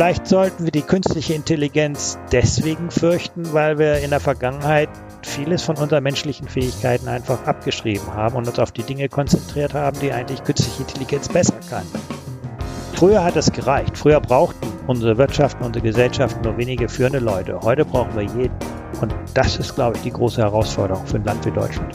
Vielleicht sollten wir die künstliche Intelligenz deswegen fürchten, weil wir in der Vergangenheit vieles von unseren menschlichen Fähigkeiten einfach abgeschrieben haben und uns auf die Dinge konzentriert haben, die eigentlich künstliche Intelligenz besser kann. Früher hat es gereicht. Früher brauchten unsere Wirtschaften, unsere Gesellschaften nur wenige führende Leute. Heute brauchen wir jeden. Und das ist, glaube ich, die große Herausforderung für ein Land wie Deutschland.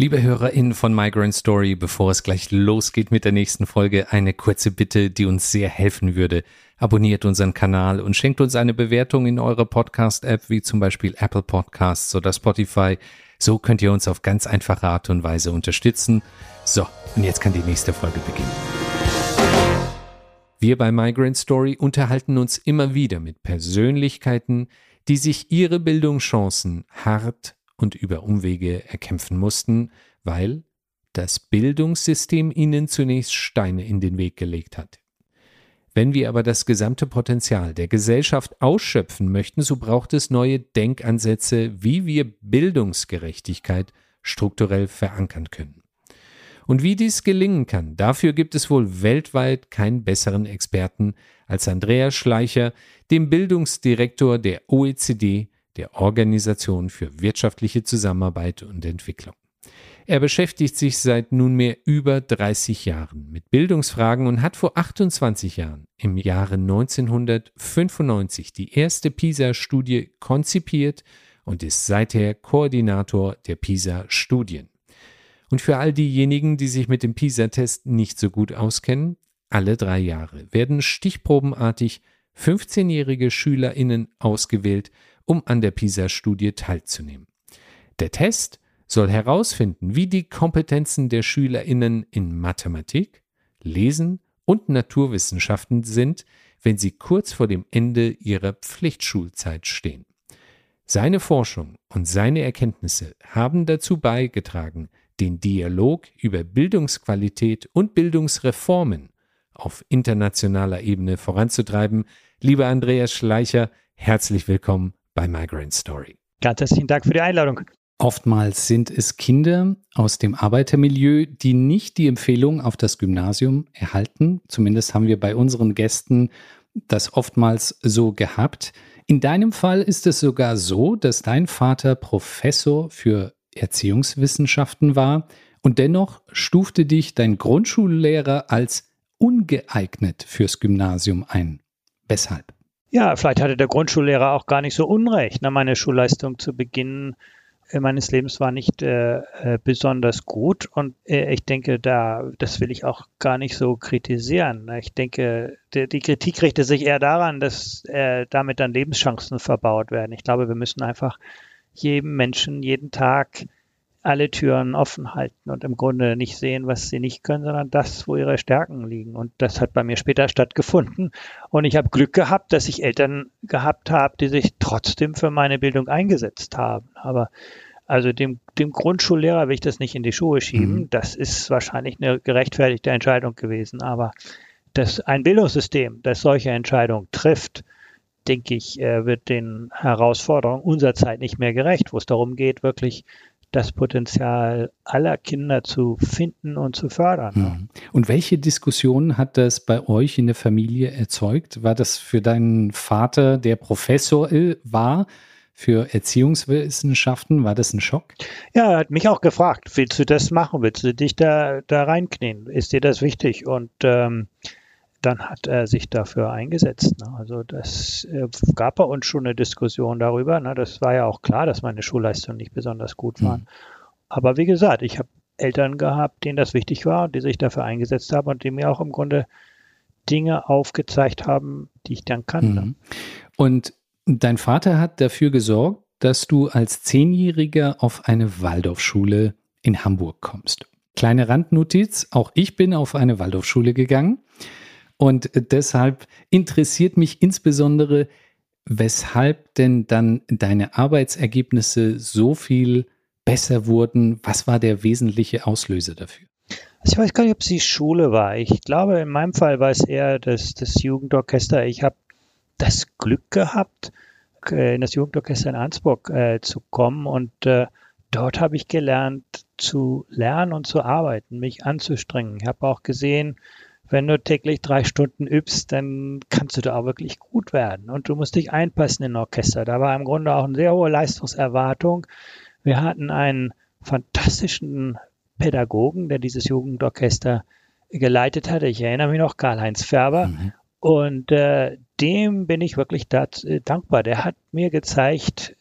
Liebe HörerInnen von Migrant Story, bevor es gleich losgeht mit der nächsten Folge, eine kurze Bitte, die uns sehr helfen würde. Abonniert unseren Kanal und schenkt uns eine Bewertung in eurer Podcast-App, wie zum Beispiel Apple Podcasts oder Spotify. So könnt ihr uns auf ganz einfache Art und Weise unterstützen. So, und jetzt kann die nächste Folge beginnen. Wir bei Migrant Story unterhalten uns immer wieder mit Persönlichkeiten, die sich ihre Bildungschancen hart und über Umwege erkämpfen mussten, weil das Bildungssystem ihnen zunächst Steine in den Weg gelegt hat. Wenn wir aber das gesamte Potenzial der Gesellschaft ausschöpfen möchten, so braucht es neue Denkansätze, wie wir Bildungsgerechtigkeit strukturell verankern können. Und wie dies gelingen kann, dafür gibt es wohl weltweit keinen besseren Experten als Andreas Schleicher, dem Bildungsdirektor der OECD der Organisation für wirtschaftliche Zusammenarbeit und Entwicklung. Er beschäftigt sich seit nunmehr über 30 Jahren mit Bildungsfragen und hat vor 28 Jahren, im Jahre 1995, die erste PISA-Studie konzipiert und ist seither Koordinator der PISA-Studien. Und für all diejenigen, die sich mit dem PISA-Test nicht so gut auskennen, alle drei Jahre werden stichprobenartig 15-jährige SchülerInnen ausgewählt, um an der PISA-Studie teilzunehmen. Der Test soll herausfinden, wie die Kompetenzen der Schülerinnen in Mathematik, Lesen und Naturwissenschaften sind, wenn sie kurz vor dem Ende ihrer Pflichtschulzeit stehen. Seine Forschung und seine Erkenntnisse haben dazu beigetragen, den Dialog über Bildungsqualität und Bildungsreformen auf internationaler Ebene voranzutreiben. Lieber Andreas Schleicher, herzlich willkommen bei Migrant Story. Ganz herzlichen Dank für die Einladung. Oftmals sind es Kinder aus dem Arbeitermilieu, die nicht die Empfehlung auf das Gymnasium erhalten. Zumindest haben wir bei unseren Gästen das oftmals so gehabt. In deinem Fall ist es sogar so, dass dein Vater Professor für Erziehungswissenschaften war und dennoch stufte dich dein Grundschullehrer als ungeeignet fürs Gymnasium ein. Weshalb? Ja, vielleicht hatte der Grundschullehrer auch gar nicht so unrecht. Ne? Meine Schulleistung zu Beginn äh, meines Lebens war nicht äh, äh, besonders gut und ich denke, da das will ich auch gar nicht so kritisieren. Ne? Ich denke, die, Kritik richtet sich eher daran, dass damit dann Lebenschancen verbaut werden. Ich glaube, wir müssen einfach jedem Menschen jeden Tag alle Türen offen halten und im Grunde nicht sehen, was sie nicht können, sondern das, wo ihre Stärken liegen. Und das hat bei mir später stattgefunden. Und ich habe Glück gehabt, dass ich Eltern gehabt habe, die sich trotzdem für meine Bildung eingesetzt haben. Aber also dem, dem Grundschullehrer will ich das nicht in die Schuhe schieben. Mhm. Das ist wahrscheinlich eine gerechtfertigte Entscheidung gewesen. Aber dass ein Bildungssystem, das solche Entscheidungen trifft, denke ich, äh, wird den Herausforderungen unserer Zeit nicht mehr gerecht, wo es darum geht, wirklich das Potenzial aller Kinder zu finden und zu fördern. Und welche Diskussionen hat das bei euch in der Familie erzeugt? War das für deinen Vater, der Professor war, für Erziehungswissenschaften, war das ein Schock? Ja, er hat mich auch gefragt, willst du das machen? Willst du dich da, da reinknien? Ist dir das wichtig? Und ähm, dann hat er sich dafür eingesetzt. Ne? Also das äh, gab bei uns schon eine Diskussion darüber. Ne? Das war ja auch klar, dass meine Schulleistungen nicht besonders gut waren. Mhm. Aber wie gesagt, ich habe Eltern gehabt, denen das wichtig war und die sich dafür eingesetzt haben und die mir auch im Grunde Dinge aufgezeigt haben, die ich dann kannte. Mhm. Und dein Vater hat dafür gesorgt, dass du als Zehnjähriger auf eine Waldorfschule in Hamburg kommst. Kleine Randnotiz, auch ich bin auf eine Waldorfschule gegangen. Und deshalb interessiert mich insbesondere, weshalb denn dann deine Arbeitsergebnisse so viel besser wurden. Was war der wesentliche Auslöser dafür? Also ich weiß gar nicht, ob es die Schule war. Ich glaube, in meinem Fall war es eher das, das Jugendorchester. Ich habe das Glück gehabt, äh, in das Jugendorchester in Ansburg äh, zu kommen und äh, dort habe ich gelernt zu lernen und zu arbeiten, mich anzustrengen. Ich habe auch gesehen, wenn du täglich drei Stunden übst, dann kannst du da auch wirklich gut werden. Und du musst dich einpassen in ein Orchester. Da war im Grunde auch eine sehr hohe Leistungserwartung. Wir hatten einen fantastischen Pädagogen, der dieses Jugendorchester geleitet hatte. Ich erinnere mich noch, Karl-Heinz Färber. Mhm. Und äh, dem bin ich wirklich dat, äh, dankbar. Der hat mir gezeigt,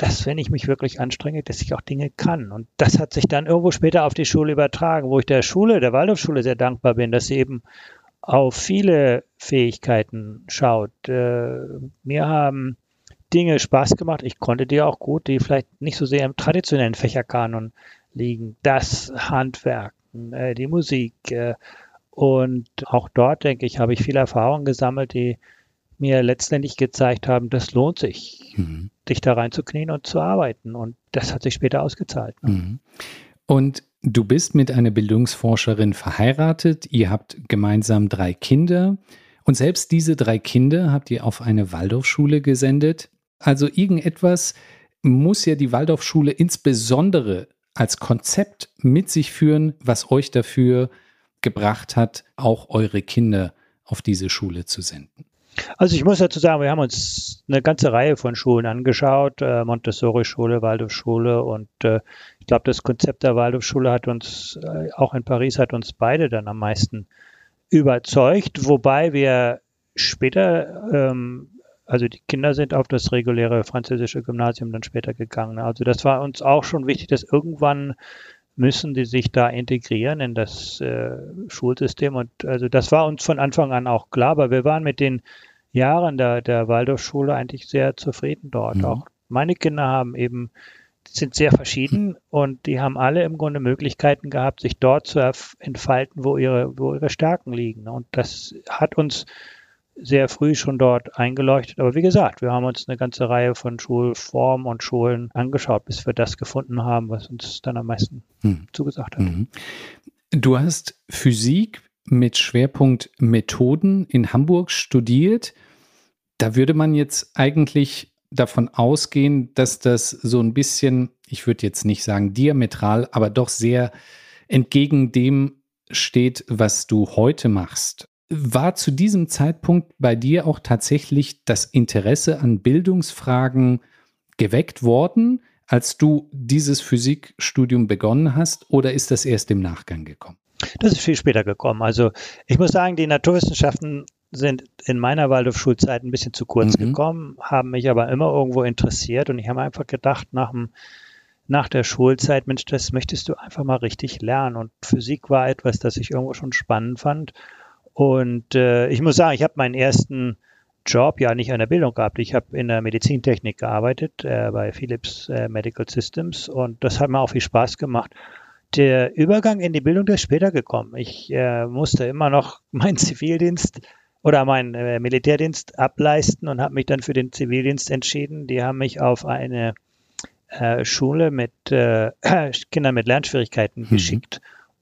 dass wenn ich mich wirklich anstrenge, dass ich auch Dinge kann. Und das hat sich dann irgendwo später auf die Schule übertragen, wo ich der Schule, der Waldorfschule sehr dankbar bin, dass sie eben auf viele Fähigkeiten schaut. Äh, mir haben Dinge Spaß gemacht. Ich konnte die auch gut, die vielleicht nicht so sehr im traditionellen Fächerkanon liegen. Das Handwerken, äh, die Musik. Äh, und auch dort, denke ich, habe ich viele Erfahrungen gesammelt, die mir letztendlich gezeigt haben, das lohnt sich, mhm. dich da reinzuknien und zu arbeiten. Und das hat sich später ausgezahlt. Ne? Mhm. Und du bist mit einer Bildungsforscherin verheiratet, ihr habt gemeinsam drei Kinder und selbst diese drei Kinder habt ihr auf eine Waldorfschule gesendet. Also irgendetwas muss ja die Waldorfschule insbesondere als Konzept mit sich führen, was euch dafür gebracht hat, auch eure Kinder auf diese Schule zu senden? Also ich muss dazu sagen, wir haben uns eine ganze Reihe von Schulen angeschaut, äh, Montessori-Schule, Waldorfschule und äh, ich glaube, das Konzept der Waldorfschule hat uns, äh, auch in Paris, hat uns beide dann am meisten überzeugt, wobei wir später ähm, also die Kinder sind auf das reguläre französische Gymnasium dann später gegangen. Also das war uns auch schon wichtig, dass irgendwann müssen die sich da integrieren in das äh, Schulsystem. Und also das war uns von Anfang an auch klar, aber wir waren mit den Jahren der, der Waldorfschule eigentlich sehr zufrieden dort. Mhm. Auch meine Kinder haben eben sind sehr verschieden und die haben alle im Grunde Möglichkeiten gehabt, sich dort zu entfalten, wo ihre, wo ihre Stärken liegen. Und das hat uns sehr früh schon dort eingeleuchtet. Aber wie gesagt, wir haben uns eine ganze Reihe von Schulformen und Schulen angeschaut, bis wir das gefunden haben, was uns dann am meisten hm. zugesagt hat. Mhm. Du hast Physik mit Schwerpunkt Methoden in Hamburg studiert. Da würde man jetzt eigentlich davon ausgehen, dass das so ein bisschen, ich würde jetzt nicht sagen diametral, aber doch sehr entgegen dem steht, was du heute machst. War zu diesem Zeitpunkt bei dir auch tatsächlich das Interesse an Bildungsfragen geweckt worden, als du dieses Physikstudium begonnen hast, oder ist das erst im Nachgang gekommen? Das ist viel später gekommen. Also ich muss sagen, die Naturwissenschaften sind in meiner Waldorfschulzeit ein bisschen zu kurz mhm. gekommen, haben mich aber immer irgendwo interessiert und ich habe einfach gedacht, nach, dem, nach der Schulzeit, Mensch, das möchtest du einfach mal richtig lernen. Und Physik war etwas, das ich irgendwo schon spannend fand. Und äh, ich muss sagen, ich habe meinen ersten Job ja nicht an der Bildung gehabt. Ich habe in der Medizintechnik gearbeitet äh, bei Philips äh, Medical Systems und das hat mir auch viel Spaß gemacht. Der Übergang in die Bildung ist später gekommen. Ich äh, musste immer noch meinen Zivildienst oder meinen äh, Militärdienst ableisten und habe mich dann für den Zivildienst entschieden. Die haben mich auf eine äh, Schule mit äh, Kindern mit Lernschwierigkeiten mhm. geschickt.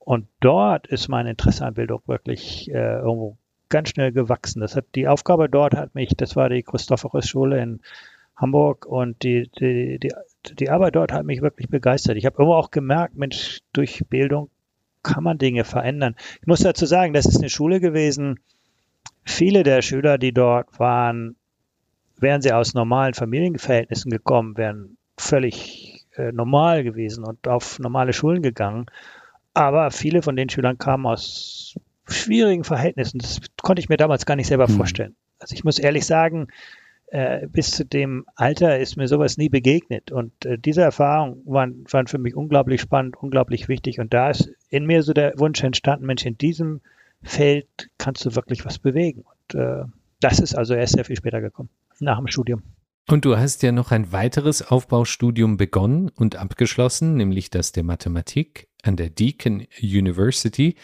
Und dort ist mein Interesse an Bildung wirklich äh, irgendwo ganz schnell gewachsen. Das hat die Aufgabe dort hat mich, das war die Christophorus-Schule in Hamburg und die, die, die, die Arbeit dort hat mich wirklich begeistert. Ich habe immer auch gemerkt, Mensch, durch Bildung kann man Dinge verändern. Ich muss dazu sagen, das ist eine Schule gewesen. Viele der Schüler, die dort waren, wären sie aus normalen Familienverhältnissen gekommen, wären völlig äh, normal gewesen und auf normale Schulen gegangen. Aber viele von den Schülern kamen aus schwierigen Verhältnissen. Das konnte ich mir damals gar nicht selber mhm. vorstellen. Also ich muss ehrlich sagen, äh, bis zu dem Alter ist mir sowas nie begegnet. Und äh, diese Erfahrungen waren, waren für mich unglaublich spannend, unglaublich wichtig. Und da ist in mir so der Wunsch entstanden, Mensch, in diesem Feld kannst du wirklich was bewegen. Und äh, das ist also erst sehr viel später gekommen, nach dem Studium. Und du hast ja noch ein weiteres Aufbaustudium begonnen und abgeschlossen, nämlich das der Mathematik an der Deakin University.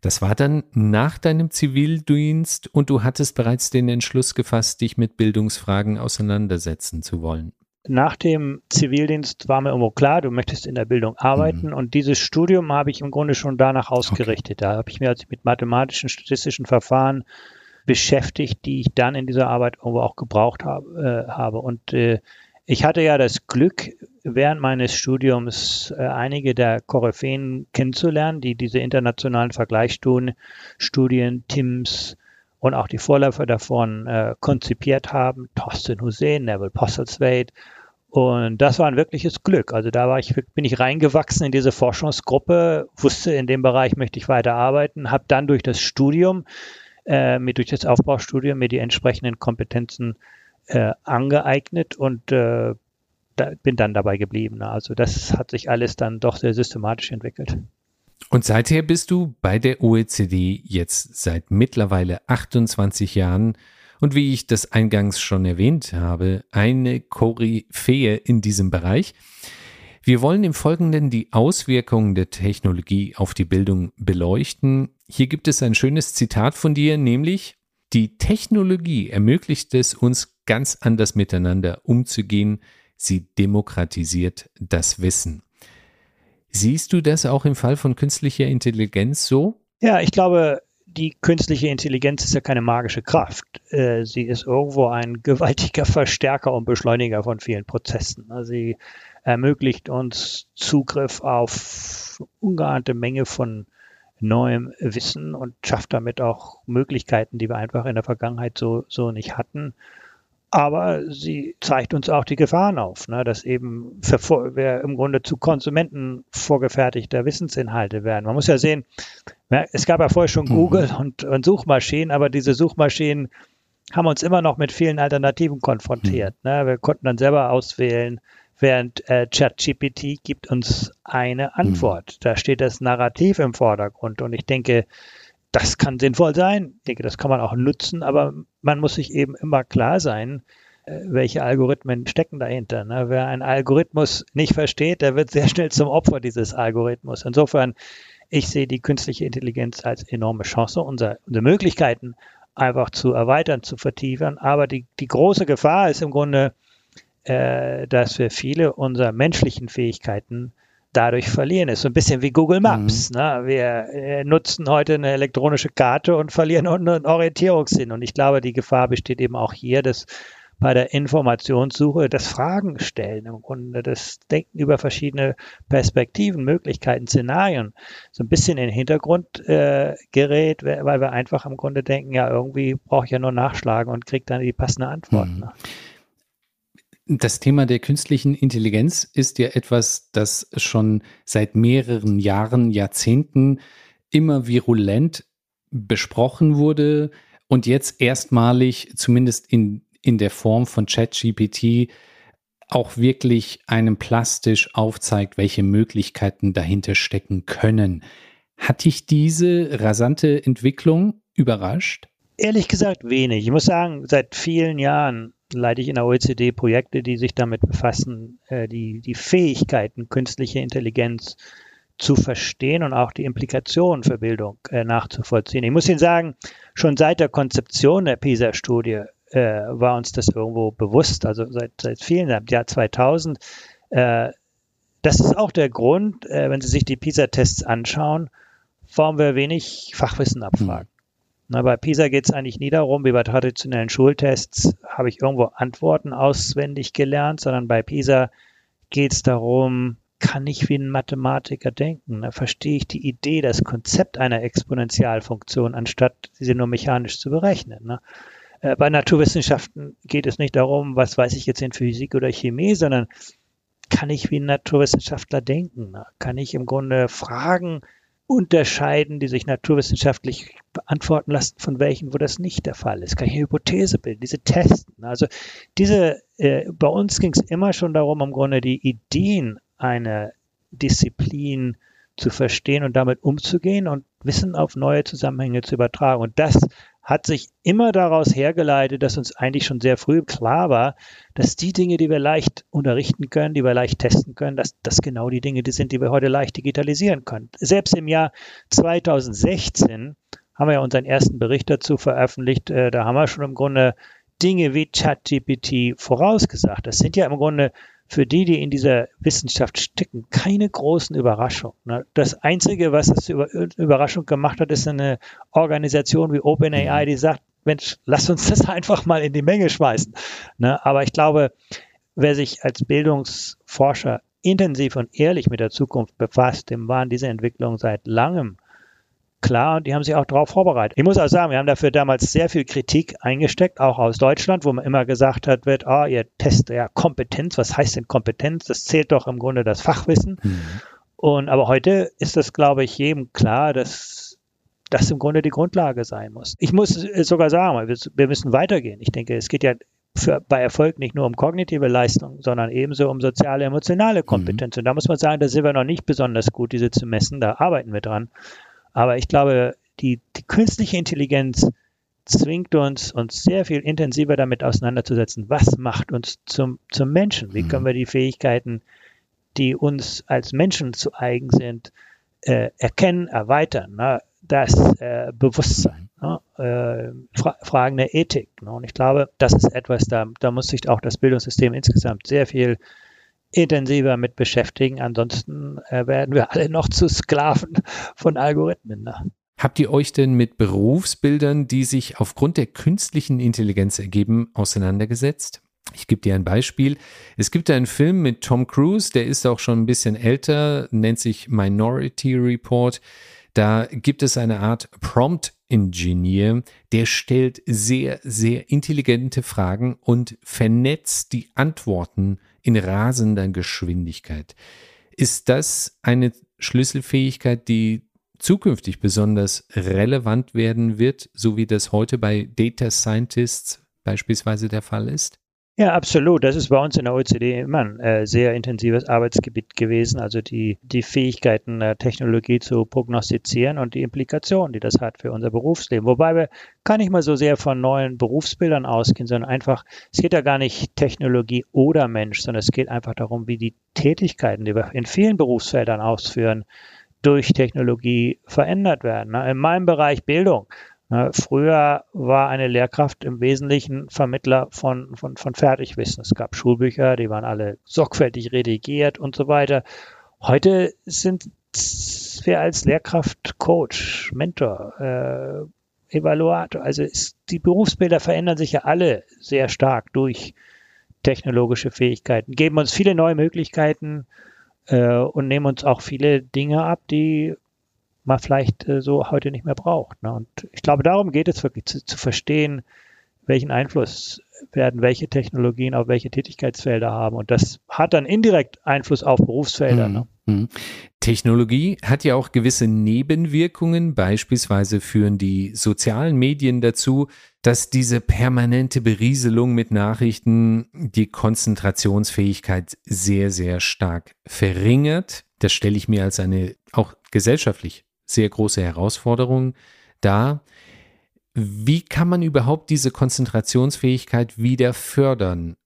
Das war dann nach deinem Zivildienst und du hattest bereits den Entschluss gefasst, dich mit Bildungsfragen auseinandersetzen zu wollen. Nach dem Zivildienst war mir irgendwo klar, du möchtest in der Bildung arbeiten mhm. und dieses Studium habe ich im Grunde schon danach ausgerichtet. Okay. Da habe ich mir also mit mathematischen, statistischen Verfahren beschäftigt, die ich dann in dieser Arbeit irgendwo auch gebraucht habe. Äh, habe. Und äh, ich hatte ja das Glück, während meines Studiums äh, einige der Koryphäen kennenzulernen, die diese internationalen Vergleichsstudien, TIMS und auch die Vorläufer davon äh, konzipiert haben. Thorsten Hussein, Neville Postlethwaite. Und das war ein wirkliches Glück. Also da war ich, bin ich reingewachsen in diese Forschungsgruppe, wusste, in dem Bereich möchte ich weiter arbeiten, habe dann durch das Studium, äh, mir durch das Aufbaustudium mir die entsprechenden Kompetenzen äh, angeeignet und äh, da, bin dann dabei geblieben. Also das hat sich alles dann doch sehr systematisch entwickelt. Und seither bist du bei der OECD jetzt seit mittlerweile 28 Jahren und wie ich das eingangs schon erwähnt habe, eine Koryphäe in diesem Bereich. Wir wollen im Folgenden die Auswirkungen der Technologie auf die Bildung beleuchten. Hier gibt es ein schönes Zitat von dir, nämlich die Technologie ermöglicht es uns ganz anders miteinander umzugehen. Sie demokratisiert das Wissen. Siehst du das auch im Fall von künstlicher Intelligenz so? Ja, ich glaube, die künstliche Intelligenz ist ja keine magische Kraft. Äh, sie ist irgendwo ein gewaltiger Verstärker und Beschleuniger von vielen Prozessen. Also sie ermöglicht uns Zugriff auf ungeahnte Menge von neuem Wissen und schafft damit auch Möglichkeiten, die wir einfach in der Vergangenheit so, so nicht hatten. Aber sie zeigt uns auch die Gefahren auf, ne, dass eben wir im Grunde zu Konsumenten vorgefertigter Wissensinhalte werden. Man muss ja sehen, es gab ja vorher schon mhm. Google und, und Suchmaschinen, aber diese Suchmaschinen haben uns immer noch mit vielen Alternativen konfrontiert. Mhm. Ne? Wir konnten dann selber auswählen, während äh, ChatGPT gibt uns eine Antwort. Mhm. Da steht das Narrativ im Vordergrund und ich denke, das kann sinnvoll sein. Ich denke, das kann man auch nutzen, aber man muss sich eben immer klar sein, äh, welche Algorithmen stecken dahinter. Ne? Wer einen Algorithmus nicht versteht, der wird sehr schnell zum Opfer dieses Algorithmus. Insofern, ich sehe die künstliche Intelligenz als enorme Chance, unsere, unsere Möglichkeiten einfach zu erweitern, zu vertiefen. Aber die, die große Gefahr ist im Grunde, äh, dass wir viele unserer menschlichen Fähigkeiten dadurch verlieren. Ist so ein bisschen wie Google Maps. Mhm. Ne? Wir äh, nutzen heute eine elektronische Karte und verlieren einen Orientierungssinn. Und ich glaube, die Gefahr besteht eben auch hier, dass bei der Informationssuche das Fragen stellen, im Grunde das Denken über verschiedene Perspektiven, Möglichkeiten, Szenarien so ein bisschen in den Hintergrund äh, gerät, weil wir einfach im Grunde denken, ja, irgendwie brauche ich ja nur nachschlagen und kriege dann die passende Antwort. Mhm. Ne? Das Thema der künstlichen Intelligenz ist ja etwas, das schon seit mehreren Jahren, Jahrzehnten immer virulent besprochen wurde und jetzt erstmalig, zumindest in, in der Form von ChatGPT, auch wirklich einem plastisch aufzeigt, welche Möglichkeiten dahinter stecken können. Hat dich diese rasante Entwicklung überrascht? Ehrlich gesagt wenig. Ich muss sagen, seit vielen Jahren leite ich in der OECD Projekte, die sich damit befassen, äh, die, die Fähigkeiten künstliche Intelligenz zu verstehen und auch die Implikationen für Bildung äh, nachzuvollziehen. Ich muss Ihnen sagen, schon seit der Konzeption der PISA-Studie äh, war uns das irgendwo bewusst, also seit, seit vielen Jahren, Jahr 2000. Äh, das ist auch der Grund, äh, wenn Sie sich die PISA-Tests anschauen, warum wir wenig Fachwissen abfragen. Na, bei PISA geht es eigentlich nie darum, wie bei traditionellen Schultests habe ich irgendwo Antworten auswendig gelernt, sondern bei PISA geht es darum, kann ich wie ein Mathematiker denken? Da verstehe ich die Idee, das Konzept einer Exponentialfunktion, anstatt sie nur mechanisch zu berechnen. Ne? Äh, bei Naturwissenschaften geht es nicht darum, was weiß ich jetzt in Physik oder Chemie, sondern kann ich wie ein Naturwissenschaftler denken? Kann ich im Grunde Fragen unterscheiden, die sich naturwissenschaftlich beantworten lassen, von welchen, wo das nicht der Fall ist. Kann ich eine Hypothese bilden, diese testen. Also diese, äh, bei uns ging es immer schon darum, im Grunde die Ideen einer Disziplin zu verstehen und damit umzugehen. Und Wissen auf neue Zusammenhänge zu übertragen. Und das hat sich immer daraus hergeleitet, dass uns eigentlich schon sehr früh klar war, dass die Dinge, die wir leicht unterrichten können, die wir leicht testen können, dass das genau die Dinge sind, die wir heute leicht digitalisieren können. Selbst im Jahr 2016 haben wir ja unseren ersten Bericht dazu veröffentlicht. Äh, da haben wir schon im Grunde Dinge wie ChatGPT vorausgesagt. Das sind ja im Grunde für die, die in dieser Wissenschaft stecken, keine großen Überraschungen. Ne? Das Einzige, was es über Überraschung gemacht hat, ist eine Organisation wie OpenAI, mhm. die sagt, Mensch, lass uns das einfach mal in die Menge schmeißen. Ne? Aber ich glaube, wer sich als Bildungsforscher intensiv und ehrlich mit der Zukunft befasst, dem waren diese Entwicklungen seit langem klar und die haben sich auch darauf vorbereitet. Ich muss auch sagen, wir haben dafür damals sehr viel Kritik eingesteckt, auch aus Deutschland, wo man immer gesagt hat, wird, ah, ihr testet ja Kompetenz. Was heißt denn Kompetenz? Das zählt doch im Grunde das Fachwissen. Mhm. Und aber heute ist das, glaube ich, jedem klar, dass das im Grunde die Grundlage sein muss. Ich muss sogar sagen, wir müssen weitergehen. Ich denke, es geht ja für, bei Erfolg nicht nur um kognitive Leistung, sondern ebenso um soziale, emotionale mhm. Kompetenz. Mhm. Und da muss man sagen, da sind wir noch nicht besonders gut, diese zu messen. Da arbeiten wir dran. Aber ich glaube, die, die künstliche Intelligenz zwingt uns, uns sehr viel intensiver damit auseinanderzusetzen, was macht uns zum, zum Menschen? Wie können mhm. wir die Fähigkeiten, die uns als Menschen zu eigen sind, äh, erkennen, erweitern? Ne? Das äh, Bewusstsein, ne? äh, Fra Fragen der Ethik. Ne? Und ich glaube, das ist etwas, da, da muss sich auch das Bildungssystem insgesamt sehr viel intensiver mit beschäftigen. Ansonsten äh, werden wir alle noch zu Sklaven von Algorithmen. Ne? Habt ihr euch denn mit Berufsbildern, die sich aufgrund der künstlichen Intelligenz ergeben, auseinandergesetzt? Ich gebe dir ein Beispiel. Es gibt einen Film mit Tom Cruise, der ist auch schon ein bisschen älter, nennt sich Minority Report. Da gibt es eine Art Prompt Engineer, der stellt sehr, sehr intelligente Fragen und vernetzt die Antworten in rasender Geschwindigkeit. Ist das eine Schlüsselfähigkeit, die zukünftig besonders relevant werden wird, so wie das heute bei Data Scientists beispielsweise der Fall ist? Ja, absolut. Das ist bei uns in der OECD immer ein äh, sehr intensives Arbeitsgebiet gewesen. Also die, die Fähigkeiten der Technologie zu prognostizieren und die Implikationen, die das hat für unser Berufsleben. Wobei wir gar nicht mal so sehr von neuen Berufsbildern ausgehen, sondern einfach, es geht ja gar nicht Technologie oder Mensch, sondern es geht einfach darum, wie die Tätigkeiten, die wir in vielen Berufsfeldern ausführen, durch Technologie verändert werden. In meinem Bereich Bildung Früher war eine Lehrkraft im Wesentlichen Vermittler von, von, von Fertigwissen. Es gab Schulbücher, die waren alle sorgfältig redigiert und so weiter. Heute sind wir als Lehrkraft Coach, Mentor, äh, Evaluator. Also ist, die Berufsbilder verändern sich ja alle sehr stark durch technologische Fähigkeiten, geben uns viele neue Möglichkeiten äh, und nehmen uns auch viele Dinge ab, die man vielleicht äh, so heute nicht mehr braucht. Ne? Und ich glaube, darum geht es wirklich, zu, zu verstehen, welchen Einfluss werden welche Technologien auf welche Tätigkeitsfelder haben. Und das hat dann indirekt Einfluss auf Berufsfelder. Mhm. Ne? Mhm. Technologie hat ja auch gewisse Nebenwirkungen. Beispielsweise führen die sozialen Medien dazu, dass diese permanente Berieselung mit Nachrichten die Konzentrationsfähigkeit sehr, sehr stark verringert. Das stelle ich mir als eine auch gesellschaftlich sehr große Herausforderung dar. Wie kann man überhaupt diese Konzentrationsfähigkeit wieder fördern?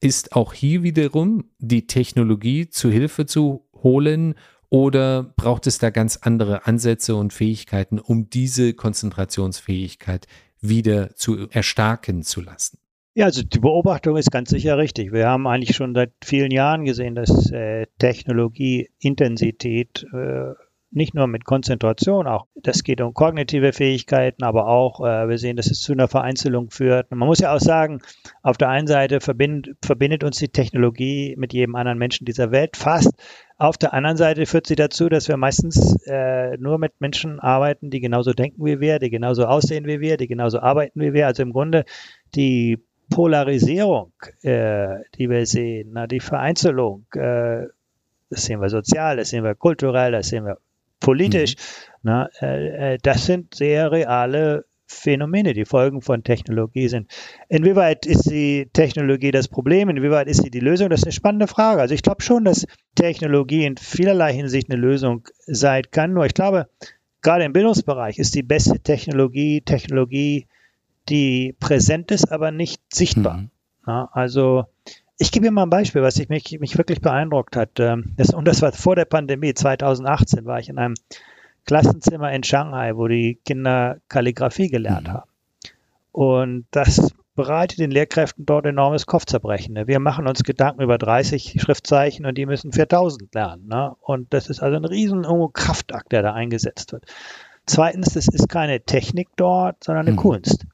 Ist auch hier wiederum die Technologie zu Hilfe zu holen oder braucht es da ganz andere Ansätze und Fähigkeiten, um diese Konzentrationsfähigkeit wieder zu erstarken zu lassen? Ja, also die Beobachtung ist ganz sicher richtig. Wir haben eigentlich schon seit vielen Jahren gesehen, dass äh, Technologieintensität äh, nicht nur mit Konzentration, auch das geht um kognitive Fähigkeiten, aber auch äh, wir sehen, dass es zu einer Vereinzelung führt. Und man muss ja auch sagen, auf der einen Seite verbindet, verbindet uns die Technologie mit jedem anderen Menschen dieser Welt fast. Auf der anderen Seite führt sie dazu, dass wir meistens äh, nur mit Menschen arbeiten, die genauso denken wie wir, die genauso aussehen wie wir, die genauso arbeiten wie wir. Also im Grunde die Polarisierung, äh, die wir sehen, na, die Vereinzelung, äh, das sehen wir sozial, das sehen wir kulturell, das sehen wir politisch. Mhm. Na, äh, äh, das sind sehr reale Phänomene, die Folgen von Technologie sind. Inwieweit ist die Technologie das Problem? Inwieweit ist sie die Lösung? Das ist eine spannende Frage. Also ich glaube schon, dass Technologie in vielerlei Hinsicht eine Lösung sein kann. Nur ich glaube, gerade im Bildungsbereich ist die beste Technologie Technologie, die präsent ist, aber nicht sichtbar. Mhm. Ja, also ich gebe Ihnen mal ein Beispiel, was ich mich, mich wirklich beeindruckt hat. Ähm, das, und das war vor der Pandemie, 2018 war ich in einem Klassenzimmer in Shanghai, wo die Kinder Kalligrafie gelernt mhm. haben. Und das bereitet den Lehrkräften dort enormes Kopfzerbrechen. Ne? Wir machen uns Gedanken über 30 Schriftzeichen und die müssen 4000 lernen. Ne? Und das ist also ein riesen Kraftakt, der da eingesetzt wird. Zweitens, es ist keine Technik dort, sondern eine mhm. Kunst.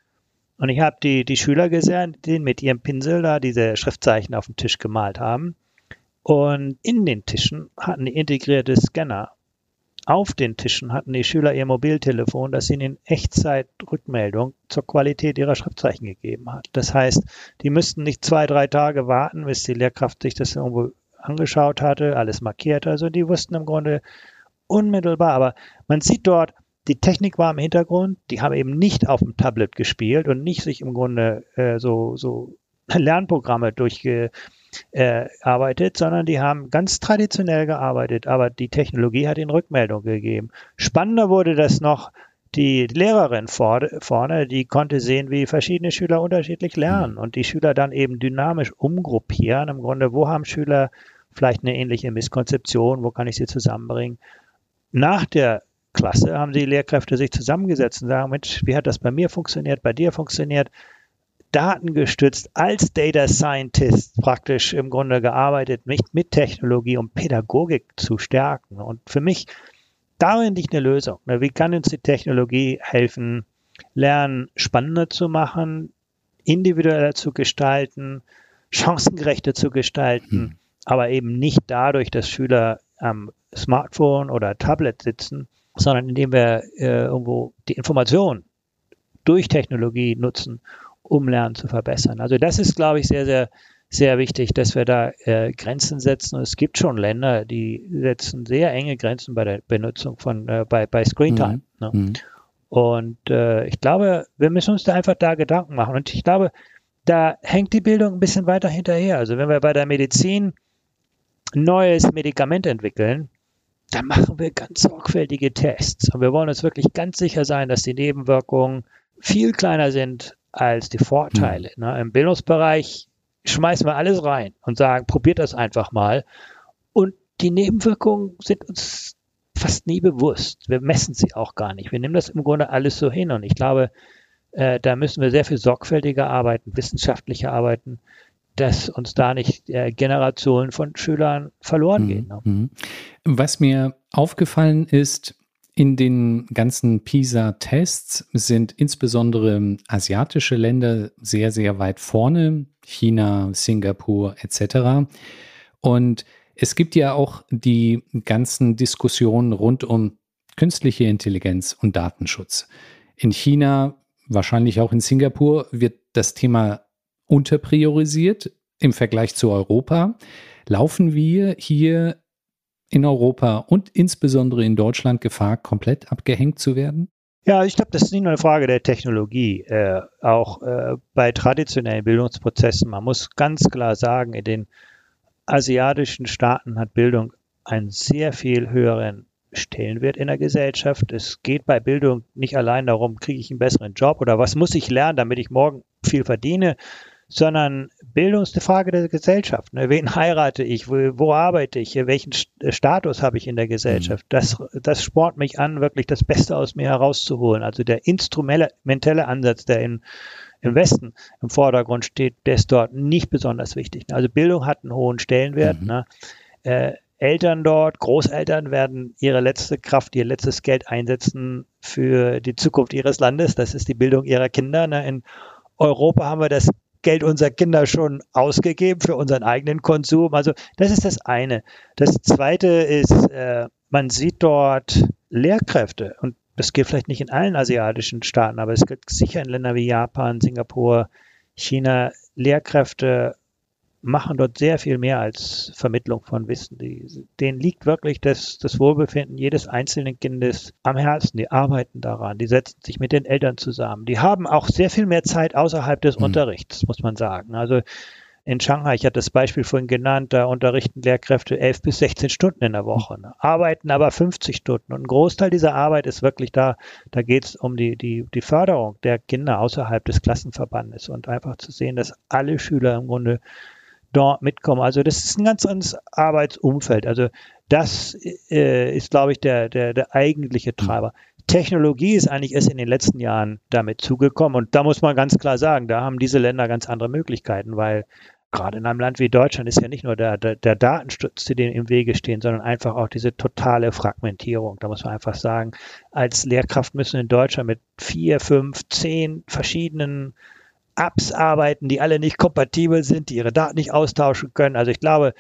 Und ich habe die, die Schüler gesehen, die mit ihrem Pinsel da diese Schriftzeichen auf dem Tisch gemalt haben. Und in den Tischen hatten die integrierte Scanner. Auf den Tischen hatten die Schüler ihr Mobiltelefon, das ihnen in Echtzeit Rückmeldung zur Qualität ihrer Schriftzeichen gegeben hat. Das heißt, die müssten nicht zwei, drei Tage warten, bis die Lehrkraft sich das irgendwo angeschaut hatte, alles markiert. Also die wussten im Grunde unmittelbar. Aber man sieht dort, die Technik war im Hintergrund, die haben eben nicht auf dem Tablet gespielt und nicht sich im Grunde äh, so, so Lernprogramme durchgearbeitet, äh, sondern die haben ganz traditionell gearbeitet, aber die Technologie hat ihnen Rückmeldung gegeben. Spannender wurde das noch, die Lehrerin vorne, die konnte sehen, wie verschiedene Schüler unterschiedlich lernen und die Schüler dann eben dynamisch umgruppieren. Im Grunde, wo haben Schüler vielleicht eine ähnliche Misskonzeption, wo kann ich sie zusammenbringen? Nach der Klasse haben die Lehrkräfte sich zusammengesetzt und sagen, Mensch, wie hat das bei mir funktioniert, bei dir funktioniert? Datengestützt als Data Scientist praktisch im Grunde gearbeitet, nicht mit Technologie, um Pädagogik zu stärken. Und für mich darin liegt eine Lösung. Wie kann uns die Technologie helfen, Lernen spannender zu machen, individueller zu gestalten, chancengerechter zu gestalten, hm. aber eben nicht dadurch, dass Schüler am Smartphone oder Tablet sitzen, sondern indem wir äh, irgendwo die Information durch Technologie nutzen, um Lernen zu verbessern. Also das ist, glaube ich, sehr, sehr, sehr wichtig, dass wir da äh, Grenzen setzen. Und es gibt schon Länder, die setzen sehr enge Grenzen bei der Benutzung von äh, bei, bei Screentime. Mhm. Ne? Mhm. Und äh, ich glaube, wir müssen uns da einfach da Gedanken machen. Und ich glaube, da hängt die Bildung ein bisschen weiter hinterher. Also wenn wir bei der Medizin ein neues Medikament entwickeln, da machen wir ganz sorgfältige Tests. Und wir wollen uns wirklich ganz sicher sein, dass die Nebenwirkungen viel kleiner sind als die Vorteile. Mhm. Ne? Im Bildungsbereich schmeißen wir alles rein und sagen, probiert das einfach mal. Und die Nebenwirkungen sind uns fast nie bewusst. Wir messen sie auch gar nicht. Wir nehmen das im Grunde alles so hin. Und ich glaube, äh, da müssen wir sehr viel sorgfältiger arbeiten, wissenschaftlicher arbeiten, dass uns da nicht äh, Generationen von Schülern verloren mhm. gehen. Ne? Mhm. Was mir aufgefallen ist, in den ganzen PISA-Tests sind insbesondere asiatische Länder sehr, sehr weit vorne, China, Singapur etc. Und es gibt ja auch die ganzen Diskussionen rund um künstliche Intelligenz und Datenschutz. In China, wahrscheinlich auch in Singapur, wird das Thema unterpriorisiert im Vergleich zu Europa. Laufen wir hier in Europa und insbesondere in Deutschland Gefahr, komplett abgehängt zu werden? Ja, ich glaube, das ist nicht nur eine Frage der Technologie. Äh, auch äh, bei traditionellen Bildungsprozessen, man muss ganz klar sagen, in den asiatischen Staaten hat Bildung einen sehr viel höheren Stellenwert in der Gesellschaft. Es geht bei Bildung nicht allein darum, kriege ich einen besseren Job oder was muss ich lernen, damit ich morgen viel verdiene, sondern Bildung ist eine Frage der Gesellschaft. Ne? Wen heirate ich? Wo, wo arbeite ich? Welchen äh, Status habe ich in der Gesellschaft? Mhm. Das, das spornt mich an, wirklich das Beste aus mir herauszuholen. Also der instrumentelle Ansatz, der in, im Westen im Vordergrund steht, der ist dort nicht besonders wichtig. Also Bildung hat einen hohen Stellenwert. Mhm. Ne? Äh, Eltern dort, Großeltern werden ihre letzte Kraft, ihr letztes Geld einsetzen für die Zukunft ihres Landes. Das ist die Bildung ihrer Kinder. Ne? In Europa haben wir das Geld unserer Kinder schon ausgegeben für unseren eigenen Konsum. Also das ist das eine. Das zweite ist, äh, man sieht dort Lehrkräfte und das gilt vielleicht nicht in allen asiatischen Staaten, aber es gilt sicher in Ländern wie Japan, Singapur, China, Lehrkräfte machen dort sehr viel mehr als Vermittlung von Wissen. Die, denen liegt wirklich das, das Wohlbefinden jedes einzelnen Kindes am Herzen. Die arbeiten daran, die setzen sich mit den Eltern zusammen. Die haben auch sehr viel mehr Zeit außerhalb des mhm. Unterrichts, muss man sagen. Also in Shanghai, ich hatte das Beispiel vorhin genannt, da unterrichten Lehrkräfte 11 bis 16 Stunden in der Woche, ne? arbeiten aber 50 Stunden. Und ein Großteil dieser Arbeit ist wirklich da, da geht es um die, die, die Förderung der Kinder außerhalb des Klassenverbandes und einfach zu sehen, dass alle Schüler im Grunde dort mitkommen. Also das ist ein ganz anderes Arbeitsumfeld. Also das äh, ist, glaube ich, der, der, der eigentliche Treiber. Technologie ist eigentlich erst in den letzten Jahren damit zugekommen. Und da muss man ganz klar sagen, da haben diese Länder ganz andere Möglichkeiten, weil gerade in einem Land wie Deutschland ist ja nicht nur der, der, der Datenschutz, die dem im Wege stehen, sondern einfach auch diese totale Fragmentierung. Da muss man einfach sagen, als Lehrkraft müssen in Deutschland mit vier, fünf, zehn verschiedenen Apps arbeiten, die alle nicht kompatibel sind, die ihre Daten nicht austauschen können. Also ich glaube,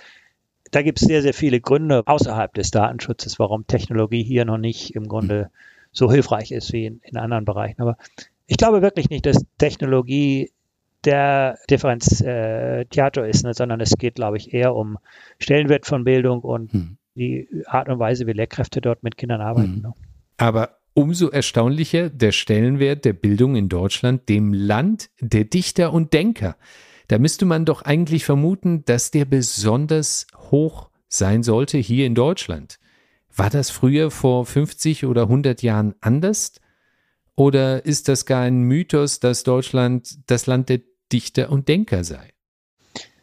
da gibt es sehr, sehr viele Gründe außerhalb des Datenschutzes, warum Technologie hier noch nicht im Grunde so hilfreich ist wie in, in anderen Bereichen. Aber ich glaube wirklich nicht, dass Technologie der Differenziator ist, ne, sondern es geht, glaube ich, eher um Stellenwert von Bildung und hm. die Art und Weise, wie Lehrkräfte dort mit Kindern arbeiten. Hm. Ne. Aber umso erstaunlicher der Stellenwert der Bildung in Deutschland, dem Land der Dichter und Denker. Da müsste man doch eigentlich vermuten, dass der besonders hoch sein sollte hier in Deutschland. War das früher vor 50 oder 100 Jahren anders? Oder ist das gar ein Mythos, dass Deutschland das Land der Dichter und Denker sei?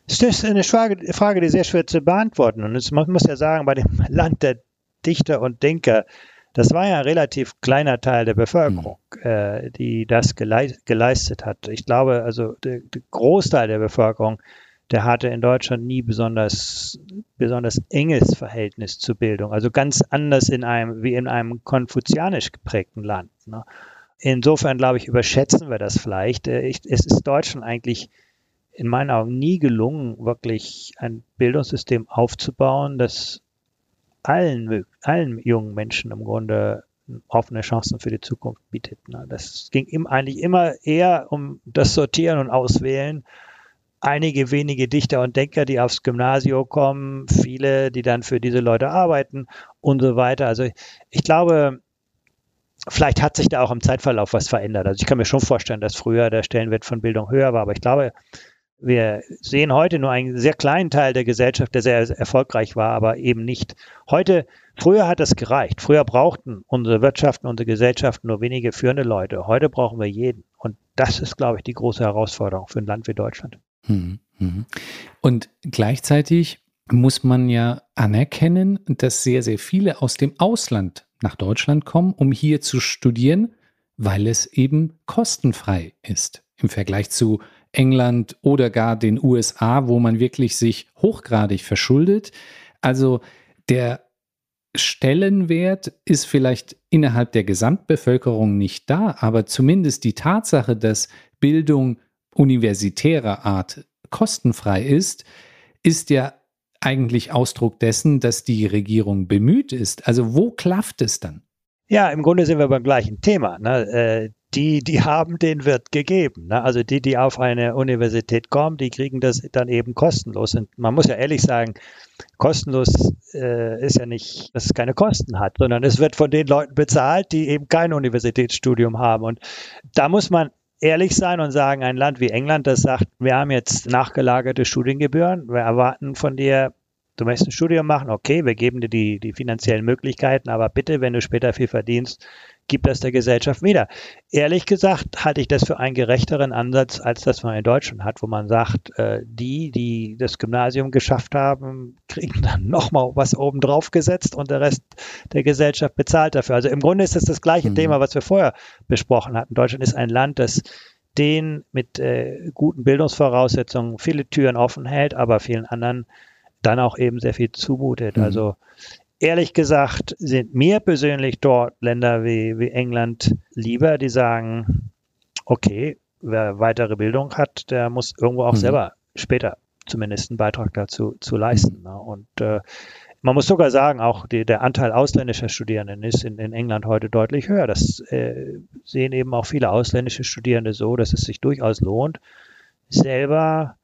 Das ist eine Frage, die sehr schwer zu beantworten. Und man muss ja sagen, bei dem Land der Dichter und Denker, das war ja ein relativ kleiner Teil der Bevölkerung, mhm. äh, die das geleistet hat. Ich glaube, also der, der Großteil der Bevölkerung der hatte in Deutschland nie besonders, besonders enges Verhältnis zur Bildung. Also ganz anders in einem, wie in einem konfuzianisch geprägten Land. Ne? Insofern, glaube ich, überschätzen wir das vielleicht. Äh, ich, es ist Deutschland eigentlich in meinen Augen nie gelungen, wirklich ein Bildungssystem aufzubauen, das allen, allen jungen Menschen im Grunde offene Chancen für die Zukunft bietet. Ne? Das ging ihm eigentlich immer eher um das Sortieren und Auswählen einige wenige Dichter und Denker, die aufs Gymnasium kommen, viele, die dann für diese Leute arbeiten und so weiter. Also ich glaube, vielleicht hat sich da auch im Zeitverlauf was verändert. Also ich kann mir schon vorstellen, dass früher der Stellenwert von Bildung höher war, aber ich glaube, wir sehen heute nur einen sehr kleinen Teil der Gesellschaft, der sehr erfolgreich war, aber eben nicht. Heute, früher hat das gereicht. Früher brauchten unsere Wirtschaften, unsere Gesellschaften nur wenige führende Leute. Heute brauchen wir jeden. Und das ist, glaube ich, die große Herausforderung für ein Land wie Deutschland. Mhm, mhm. Und gleichzeitig muss man ja anerkennen, dass sehr, sehr viele aus dem Ausland nach Deutschland kommen, um hier zu studieren, weil es eben kostenfrei ist im Vergleich zu England oder gar den USA, wo man wirklich sich hochgradig verschuldet. Also der Stellenwert ist vielleicht innerhalb der Gesamtbevölkerung nicht da, aber zumindest die Tatsache, dass Bildung universitärer Art kostenfrei ist, ist ja eigentlich Ausdruck dessen, dass die Regierung bemüht ist. Also wo klafft es dann? Ja, im Grunde sind wir beim gleichen Thema. Ne? Die, die haben, den wird gegeben. Ne? Also die, die auf eine Universität kommen, die kriegen das dann eben kostenlos. Und man muss ja ehrlich sagen, kostenlos äh, ist ja nicht, dass es keine Kosten hat, sondern es wird von den Leuten bezahlt, die eben kein Universitätsstudium haben. Und da muss man ehrlich sein und sagen, ein Land wie England, das sagt, wir haben jetzt nachgelagerte Studiengebühren, wir erwarten von dir, du möchtest ein Studium machen, okay, wir geben dir die, die finanziellen Möglichkeiten, aber bitte, wenn du später viel verdienst, gib das der Gesellschaft wieder. Ehrlich gesagt halte ich das für einen gerechteren Ansatz, als das man in Deutschland hat, wo man sagt, äh, die, die das Gymnasium geschafft haben, kriegen dann nochmal was obendrauf gesetzt und der Rest der Gesellschaft bezahlt dafür. Also im Grunde ist das das gleiche mhm. Thema, was wir vorher besprochen hatten. Deutschland ist ein Land, das den mit äh, guten Bildungsvoraussetzungen viele Türen offen hält, aber vielen anderen dann auch eben sehr viel zumutet. Mhm. Also ehrlich gesagt sind mir persönlich dort Länder wie, wie England lieber, die sagen, okay, wer weitere Bildung hat, der muss irgendwo auch mhm. selber später zumindest einen Beitrag dazu zu leisten. Ne? Und äh, man muss sogar sagen, auch die, der Anteil ausländischer Studierenden ist in, in England heute deutlich höher. Das äh, sehen eben auch viele ausländische Studierende so, dass es sich durchaus lohnt, selber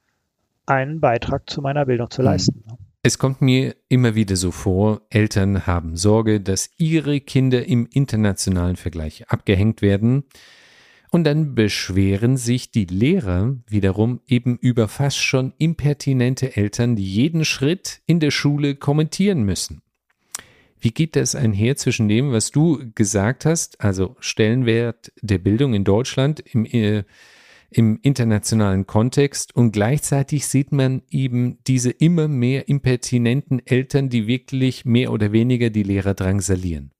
einen Beitrag zu meiner Bildung zu mhm. leisten. Ne? Es kommt mir immer wieder so vor, Eltern haben Sorge, dass ihre Kinder im internationalen Vergleich abgehängt werden. Und dann beschweren sich die Lehrer wiederum eben über fast schon impertinente Eltern, die jeden Schritt in der Schule kommentieren müssen. Wie geht das einher zwischen dem, was du gesagt hast, also Stellenwert der Bildung in Deutschland im, äh, im internationalen Kontext und gleichzeitig sieht man eben diese immer mehr impertinenten Eltern, die wirklich mehr oder weniger die Lehrer drangsalieren?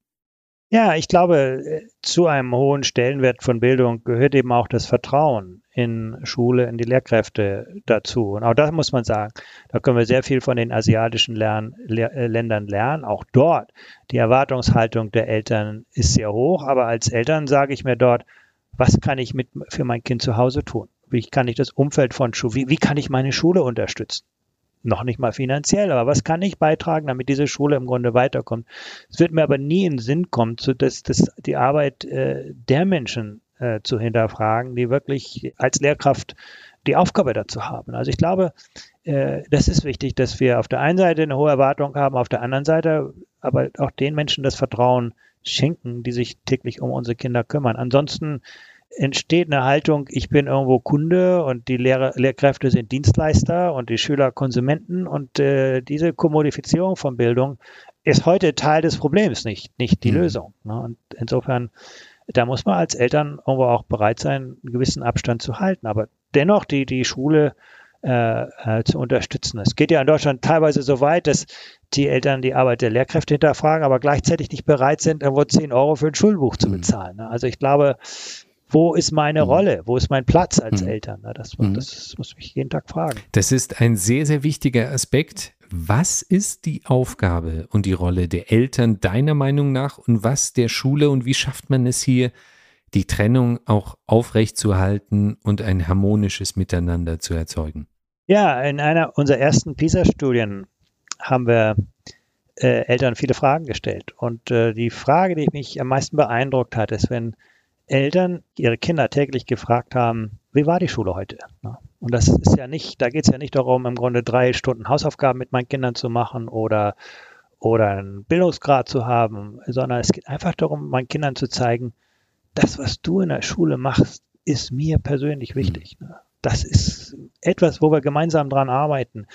Ja, ich glaube, äh, zu einem hohen Stellenwert von Bildung gehört eben auch das Vertrauen in Schule, in die Lehrkräfte dazu. Und auch das muss man sagen, da können wir sehr viel von den asiatischen Lern äh, Ländern lernen. Auch dort, die Erwartungshaltung der Eltern ist sehr hoch, aber als Eltern sage ich mir dort, was kann ich mit für mein Kind zu Hause tun? Wie kann ich das Umfeld von Schule, wie, wie kann ich meine Schule unterstützen? noch nicht mal finanziell, aber was kann ich beitragen, damit diese Schule im Grunde weiterkommt? Es wird mir aber nie in den Sinn kommen, so dass, dass die Arbeit äh, der Menschen äh, zu hinterfragen, die wirklich als Lehrkraft die Aufgabe dazu haben. Also ich glaube, äh, das ist wichtig, dass wir auf der einen Seite eine hohe Erwartung haben, auf der anderen Seite aber auch den Menschen das Vertrauen schenken, die sich täglich um unsere Kinder kümmern. Ansonsten entsteht eine Haltung, ich bin irgendwo Kunde und die Lehrer, Lehrkräfte sind Dienstleister und die Schüler Konsumenten und äh, diese Kommodifizierung von Bildung ist heute Teil des Problems, nicht, nicht die mhm. Lösung. Ne? Und insofern, da muss man als Eltern irgendwo auch bereit sein, einen gewissen Abstand zu halten. Aber dennoch die, die Schule äh, äh, zu unterstützen. Es geht ja in Deutschland teilweise so weit, dass die Eltern die Arbeit der Lehrkräfte hinterfragen, aber gleichzeitig nicht bereit sind, irgendwo 10 Euro für ein Schulbuch zu mhm. bezahlen. Ne? Also ich glaube, wo ist meine mhm. Rolle, wo ist mein Platz als mhm. Eltern? Das, mhm. das muss mich jeden Tag fragen. Das ist ein sehr, sehr wichtiger Aspekt. Was ist die Aufgabe und die Rolle der Eltern deiner Meinung nach und was der Schule und wie schafft man es hier, die Trennung auch aufrechtzuerhalten und ein harmonisches Miteinander zu erzeugen? Ja, in einer unserer ersten PISA-Studien haben wir äh, Eltern viele Fragen gestellt. Und äh, die Frage, die mich am meisten beeindruckt hat, ist, wenn Eltern ihre Kinder täglich gefragt haben, wie war die Schule heute? Und das ist ja nicht, da geht es ja nicht darum, im Grunde drei Stunden Hausaufgaben mit meinen Kindern zu machen oder, oder einen Bildungsgrad zu haben, sondern es geht einfach darum, meinen Kindern zu zeigen, das, was du in der Schule machst, ist mir persönlich wichtig. Das ist etwas, wo wir gemeinsam dran arbeiten.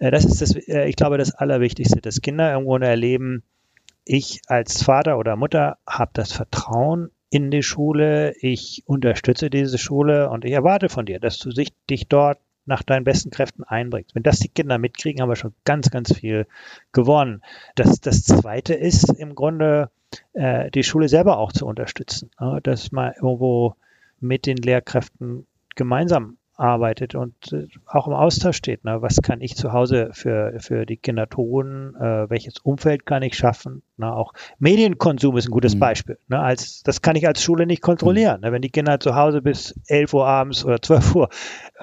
Äh, das ist das, äh, ich glaube, das Allerwichtigste, dass Kinder irgendwo erleben, ich als Vater oder Mutter habe das Vertrauen in die Schule, ich unterstütze diese Schule und ich erwarte von dir, dass du dich dort nach deinen besten Kräften einbringst. Wenn das die Kinder mitkriegen, haben wir schon ganz, ganz viel gewonnen. Das, das Zweite ist im Grunde, äh, die Schule selber auch zu unterstützen, äh, dass man irgendwo mit den Lehrkräften gemeinsam arbeitet und äh, auch im Austausch steht. Ne? Was kann ich zu Hause für, für die Kinder tun? Äh, welches Umfeld kann ich schaffen? Ne? Auch Medienkonsum ist ein gutes mhm. Beispiel. Ne? Als, das kann ich als Schule nicht kontrollieren. Mhm. Ne? Wenn die Kinder zu Hause bis 11 Uhr abends oder 12 Uhr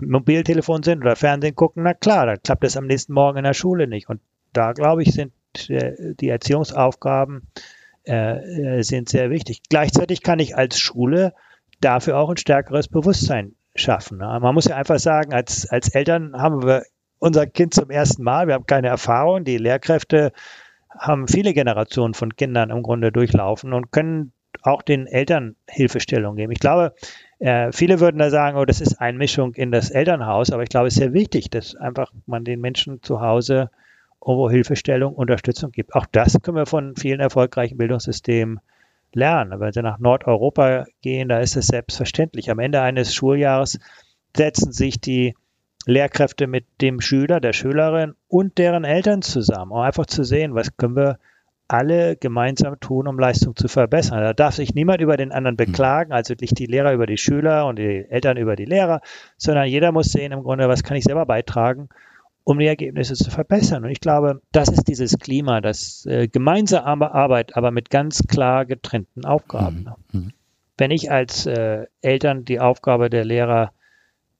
Mobiltelefon sind oder Fernsehen gucken, na klar, dann klappt das am nächsten Morgen in der Schule nicht. Und da, glaube ich, sind äh, die Erziehungsaufgaben äh, äh, sind sehr wichtig. Gleichzeitig kann ich als Schule dafür auch ein stärkeres Bewusstsein schaffen. Ne? Man muss ja einfach sagen, als, als Eltern haben wir unser Kind zum ersten Mal, wir haben keine Erfahrung, die Lehrkräfte haben viele Generationen von Kindern im Grunde durchlaufen und können auch den Eltern Hilfestellung geben. Ich glaube, äh, viele würden da sagen, oh, das ist Einmischung in das Elternhaus, aber ich glaube, es ist sehr wichtig, dass einfach man den Menschen zu Hause irgendwo Hilfestellung, Unterstützung gibt. Auch das können wir von vielen erfolgreichen Bildungssystemen lernen. Wenn Sie nach Nordeuropa gehen, da ist es selbstverständlich. Am Ende eines Schuljahres setzen sich die Lehrkräfte mit dem Schüler, der Schülerin und deren Eltern zusammen, um einfach zu sehen, was können wir alle gemeinsam tun, um Leistung zu verbessern. Da darf sich niemand über den anderen hm. beklagen, also nicht die Lehrer über die Schüler und die Eltern über die Lehrer, sondern jeder muss sehen im Grunde, was kann ich selber beitragen, um die Ergebnisse zu verbessern. Und ich glaube, das ist dieses Klima, das äh, gemeinsame Arbeit, aber mit ganz klar getrennten Aufgaben. Mhm. mhm. Wenn ich als äh, Eltern die Aufgabe der Lehrer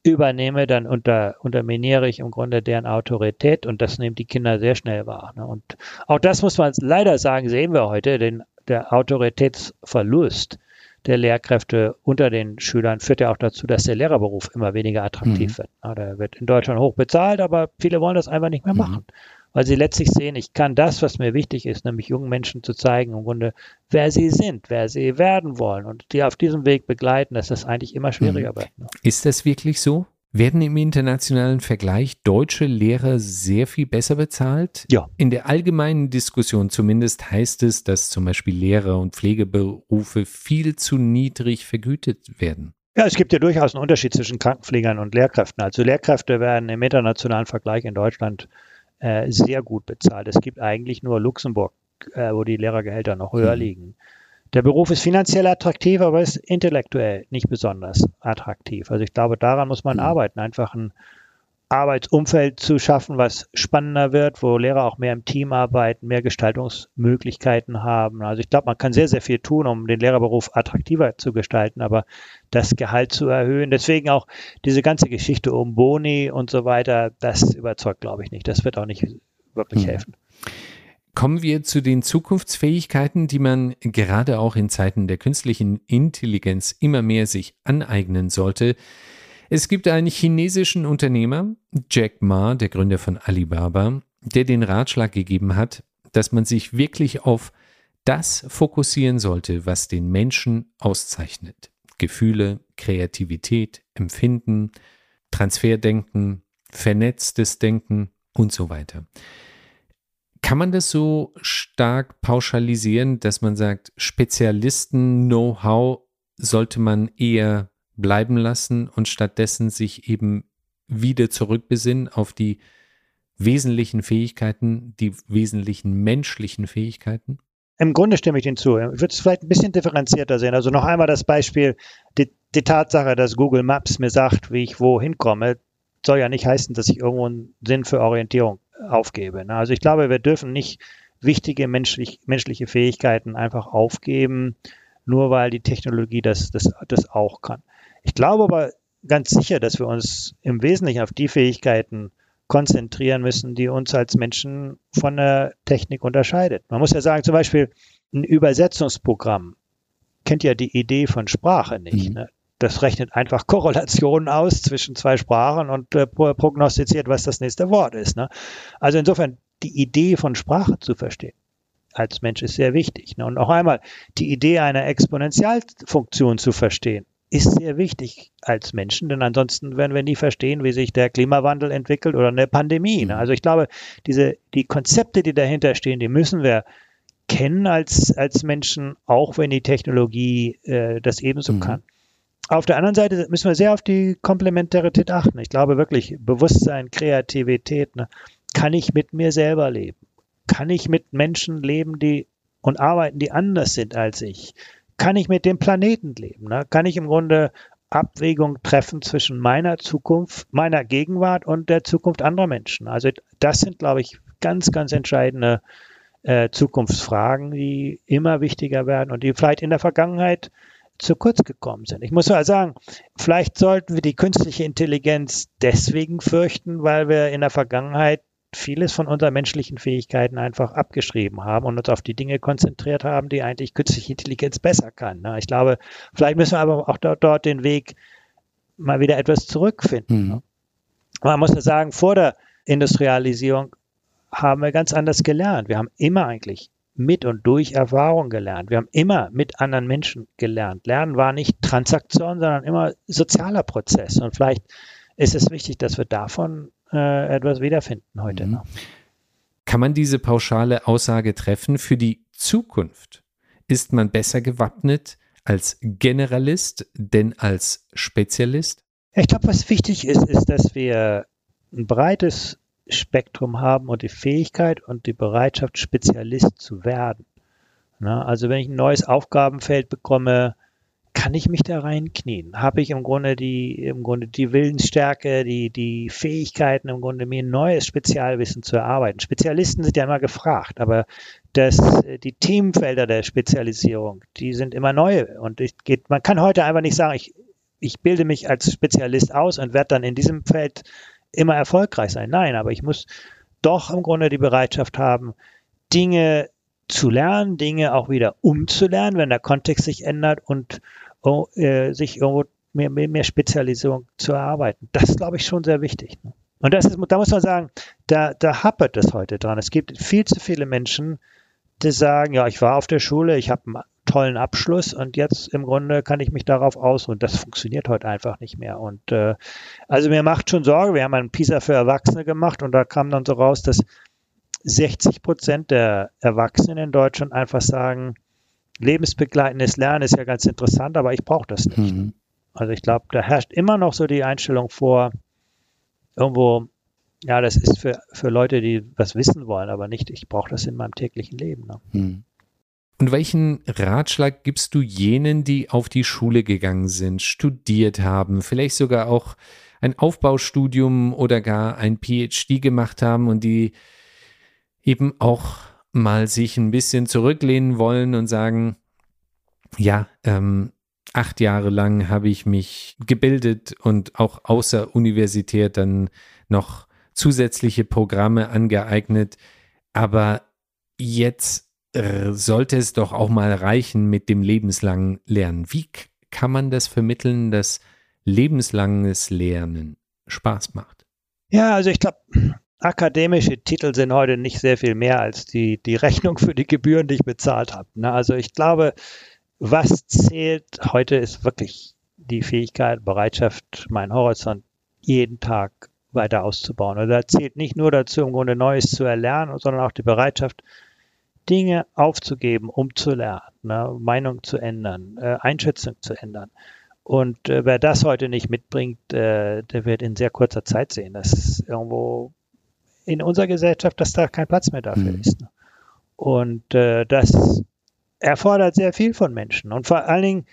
übernehme, dann unter, unterminiere ich im Grunde deren Autorität und das nehmen die Kinder sehr schnell wahr. Ne? Und auch das muss man leider sagen, sehen wir heute, den, der Autoritätsverlust der Lehrkräfte unter den Schülern führt ja auch dazu, dass der Lehrerberuf immer weniger attraktiv mhm. wird. Der wird in Deutschland hoch bezahlt, aber viele wollen das einfach nicht mehr mhm. machen. weil sie letztlich sehen, ich kann das, was mir wichtig ist, nämlich jungen Menschen zu zeigen, im Grunde, wer sie sind, wer sie werden wollen und die auf diesem Weg begleiten, dass das eigentlich immer schwieriger mhm. wird. Ne? Ist das wirklich so? Werden im internationalen Vergleich deutsche Lehrer sehr viel besser bezahlt? Ja. In der allgemeinen Diskussion zumindest heißt es, dass zum Beispiel Lehrer und Pflegeberufe viel zu niedrig vergütet werden. Ja, es gibt ja durchaus einen Unterschied zwischen Krankenpflegern und Lehrkräften. Also Lehrkräfte werden im internationalen Vergleich in Deutschland äh, sehr gut bezahlt. Es gibt eigentlich nur Luxemburg, äh, wo die Lehrergehälter noch höher mhm. liegen. Der Beruf ist finanziell attraktiv, aber ist intellektuell nicht besonders attraktiv. Also ich glaube, daran muss man mhm. arbeiten, einfach ein Arbeitsumfeld zu schaffen, was spannender wird, wo Lehrer auch mehr im Team arbeiten, mehr Gestaltungsmöglichkeiten haben. Also ich glaube, man kann sehr, sehr viel tun, um den Lehrerberuf attraktiver zu gestalten, aber das Gehalt zu erhöhen. Deswegen auch diese ganze Geschichte um Boni und so weiter, das überzeugt, glaube ich, nicht. Das wird auch nicht wirklich hm. helfen. Kommen wir zu den Zukunftsfähigkeiten, die man gerade auch in Zeiten der künstlichen Intelligenz immer mehr sich aneignen sollte. Es gibt einen chinesischen Unternehmer, Jack Ma, der Gründer von Alibaba, der den Ratschlag gegeben hat, dass man sich wirklich auf das fokussieren sollte, was den Menschen auszeichnet. Gefühle, Kreativität, Empfinden, Transferdenken, vernetztes Denken und so weiter. Kann man das so stark pauschalisieren, dass man sagt, Spezialisten-Know-how sollte man eher bleiben lassen und stattdessen sich eben wieder zurückbesinnen auf die wesentlichen Fähigkeiten, die wesentlichen menschlichen Fähigkeiten? Im Grunde stimme ich Ihnen zu. Ich würde es vielleicht ein bisschen differenzierter sehen. Also noch einmal das Beispiel, die, die Tatsache, dass Google Maps mir sagt, wie ich wohin komme, soll ja nicht heißen, dass ich irgendwo einen Sinn für Orientierung aufgebe. Ne? Also ich glaube, wir dürfen nicht wichtige menschlich, menschliche Fähigkeiten einfach aufgeben, nur weil die Technologie das, das, das auch kann. Ich glaube aber ganz sicher, dass wir uns im Wesentlichen auf die Fähigkeiten konzentrieren müssen, die uns als Menschen von der Technik unterscheidet. Man muss ja sagen, zum Beispiel ein Übersetzungsprogramm kennt ja die Idee von Sprache nicht. Mhm. Ne? Das rechnet einfach Korrelationen aus zwischen zwei Sprachen und äh, prognostiziert, was das nächste Wort ist. Ne? Also insofern die Idee von Sprache zu verstehen als Mensch ist sehr wichtig. Ne? Und noch einmal die Idee einer Exponentialfunktion zu verstehen ist sehr wichtig als Menschen, denn ansonsten werden wir nie verstehen, wie sich der Klimawandel entwickelt oder eine Pandemie. Ne? Also ich glaube, diese die Konzepte, die dahinter stehen, die müssen wir kennen als als Menschen, auch wenn die Technologie äh, das ebenso mhm. kann. Auf der anderen Seite müssen wir sehr auf die Komplementarität achten. Ich glaube wirklich, Bewusstsein, Kreativität, ne, kann ich mit mir selber leben? Kann ich mit Menschen leben, die und arbeiten, die anders sind als ich? Kann ich mit dem Planeten leben? Ne? Kann ich im Grunde Abwägung treffen zwischen meiner Zukunft, meiner Gegenwart und der Zukunft anderer Menschen? Also das sind, glaube ich, ganz, ganz entscheidende äh, Zukunftsfragen, die immer wichtiger werden und die vielleicht in der Vergangenheit zu kurz gekommen sind. Ich muss mal sagen, vielleicht sollten wir die künstliche Intelligenz deswegen fürchten, weil wir in der Vergangenheit vieles von unseren menschlichen Fähigkeiten einfach abgeschrieben haben und uns auf die Dinge konzentriert haben, die eigentlich künstliche Intelligenz besser kann. Ne? Ich glaube, vielleicht müssen wir aber auch dort, dort den Weg mal wieder etwas zurückfinden. Mhm. Man muss ja sagen, vor der Industrialisierung haben wir ganz anders gelernt. Wir haben immer eigentlich mit und durch Erfahrung gelernt. Wir haben immer mit anderen Menschen gelernt. Lernen war nicht Transaktion, sondern immer sozialer Prozess. Und vielleicht ist es wichtig, dass wir davon äh, etwas wiederfinden heute. Mhm. Kann man diese pauschale Aussage treffen? Für die Zukunft ist man besser gewappnet als Generalist denn als Spezialist? Ich glaube, was wichtig ist, ist, dass wir ein breites Spektrum haben und die Fähigkeit und die Bereitschaft, Spezialist zu werden. Na, also wenn ich ein neues Aufgabenfeld bekomme, kann ich mich da reinknien? Habe ich im Grunde die, im Grunde die Willensstärke, die, die Fähigkeiten, im Grunde mir ein neues Spezialwissen zu erarbeiten? Spezialisten sind ja immer gefragt, aber das, die Themenfelder der Spezialisierung, die sind immer neu. Und ich geht, man kann heute einfach nicht sagen, ich, ich bilde mich als Spezialist aus und werde dann in diesem Feld immer erfolgreich sein. Nein, aber ich muss doch im Grunde die Bereitschaft haben, Dinge zu lernen, Dinge auch wieder umzulernen, wenn der Kontext sich ändert und äh, sich irgendwo mehr, mehr, mehr Spezialisierung zu erarbeiten. Das ist, glaube ich, schon sehr wichtig. Ne? Und das ist, da muss man sagen, da, da happert es heute dran. Es gibt viel zu viele Menschen, die sagen, ja, ich war auf der Schule, ich habe tollen Abschluss und jetzt im Grunde kann ich mich darauf ausruhen. Das funktioniert heute einfach nicht mehr. Und äh, also mir macht schon Sorge, wir haben einen PISA für Erwachsene gemacht und da kam dann so raus, dass 60 Prozent der Erwachsenen in Deutschland einfach sagen, lebensbegleitendes Lernen ist ja ganz interessant, aber ich brauche das nicht. Mhm. Also ich glaube, da herrscht immer noch so die Einstellung vor, irgendwo, ja, das ist für, für Leute, die was wissen wollen, aber nicht, ich brauche das in meinem täglichen Leben. Ne? Mhm. Und welchen Ratschlag gibst du jenen, die auf die Schule gegangen sind, studiert haben, vielleicht sogar auch ein Aufbaustudium oder gar ein PhD gemacht haben und die eben auch mal sich ein bisschen zurücklehnen wollen und sagen, ja, ähm, acht Jahre lang habe ich mich gebildet und auch außer universitär dann noch zusätzliche Programme angeeignet, aber jetzt äh, sollte es doch auch mal reichen mit dem lebenslangen Lernen. Wie kann man das vermitteln, dass lebenslanges Lernen Spaß macht? Ja, also ich glaube, akademische Titel sind heute nicht sehr viel mehr als die, die Rechnung für die Gebühren, die ich bezahlt habe. Ne? Also ich glaube, was zählt heute ist wirklich die Fähigkeit, Bereitschaft, meinen Horizont jeden Tag weiter auszubauen. Also da zählt nicht nur dazu, im Grunde Neues zu erlernen, sondern auch die Bereitschaft, Dinge aufzugeben, um zu lernen, ne? Meinung zu ändern, äh, Einschätzung zu ändern. Und äh, wer das heute nicht mitbringt, äh, der wird in sehr kurzer Zeit sehen, dass irgendwo in unserer Gesellschaft, dass da kein Platz mehr dafür mhm. ist. Ne? Und äh, das erfordert sehr viel von Menschen. Und vor allen Dingen,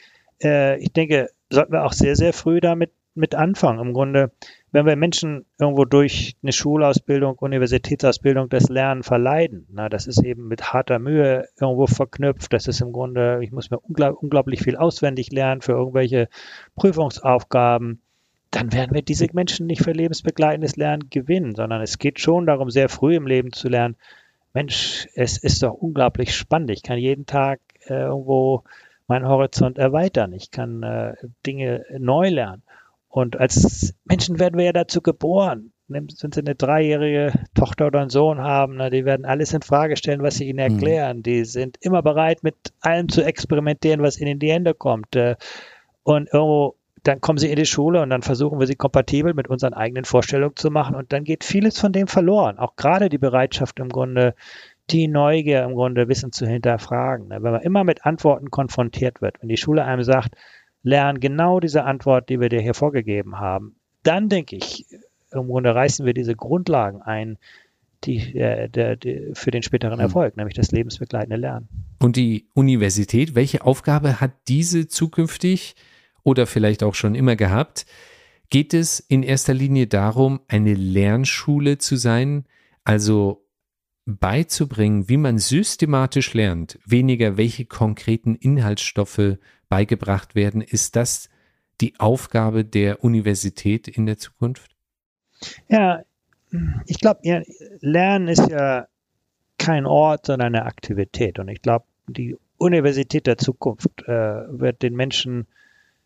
äh, ich denke, sollten wir auch sehr, sehr früh damit mit anfangen. Im Grunde, wenn wir Menschen irgendwo durch eine Schulausbildung, Universitätsausbildung das Lernen verleiden, na, das ist eben mit harter Mühe irgendwo verknüpft. Das ist im Grunde, ich muss mir unglaub, unglaublich viel auswendig lernen für irgendwelche Prüfungsaufgaben dann werden wir diese Menschen nicht für lebensbegleitendes Lernen gewinnen, sondern es geht schon darum, sehr früh im Leben zu lernen, Mensch, es ist doch unglaublich spannend. Ich kann jeden Tag äh, irgendwo meinen Horizont erweitern. Ich kann äh, Dinge neu lernen. Und als Menschen werden wir ja dazu geboren. Wenn sie eine dreijährige Tochter oder einen Sohn haben, na, die werden alles in Frage stellen, was sie ihnen mhm. erklären. Mhm. Die sind immer bereit, mit allem zu experimentieren, was ihnen in die Hände kommt. Äh, und irgendwo dann kommen sie in die Schule und dann versuchen wir sie kompatibel mit unseren eigenen Vorstellungen zu machen und dann geht vieles von dem verloren. Auch gerade die Bereitschaft im Grunde, die Neugier im Grunde Wissen zu hinterfragen. Ne? Wenn man immer mit Antworten konfrontiert wird, wenn die Schule einem sagt, lern genau diese Antwort, die wir dir hier vorgegeben haben, dann denke ich, im Grunde reißen wir diese Grundlagen ein, die, äh, der, der, für den späteren hm. Erfolg, nämlich das lebensbegleitende Lernen. Und die Universität, welche Aufgabe hat diese zukünftig? oder vielleicht auch schon immer gehabt, geht es in erster Linie darum, eine Lernschule zu sein, also beizubringen, wie man systematisch lernt, weniger welche konkreten Inhaltsstoffe beigebracht werden. Ist das die Aufgabe der Universität in der Zukunft? Ja, ich glaube, ja, Lernen ist ja kein Ort, sondern eine Aktivität. Und ich glaube, die Universität der Zukunft äh, wird den Menschen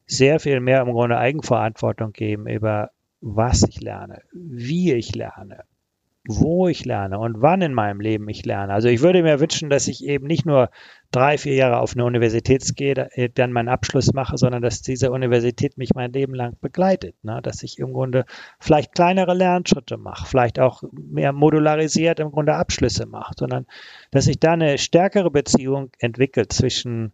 sehr viel mehr im Grunde Eigenverantwortung geben über was ich lerne, wie ich lerne, wo ich lerne und wann in meinem Leben ich lerne. Also ich würde mir wünschen, dass ich eben nicht nur drei, vier Jahre auf eine Universität gehe, äh, dann meinen Abschluss mache, sondern dass diese Universität mich mein Leben lang begleitet. Ne? Dass ich im Grunde vielleicht kleinere Lernschritte mache, vielleicht auch mehr modularisiert im Grunde Abschlüsse mache, sondern dass sich da eine stärkere Beziehung entwickelt zwischen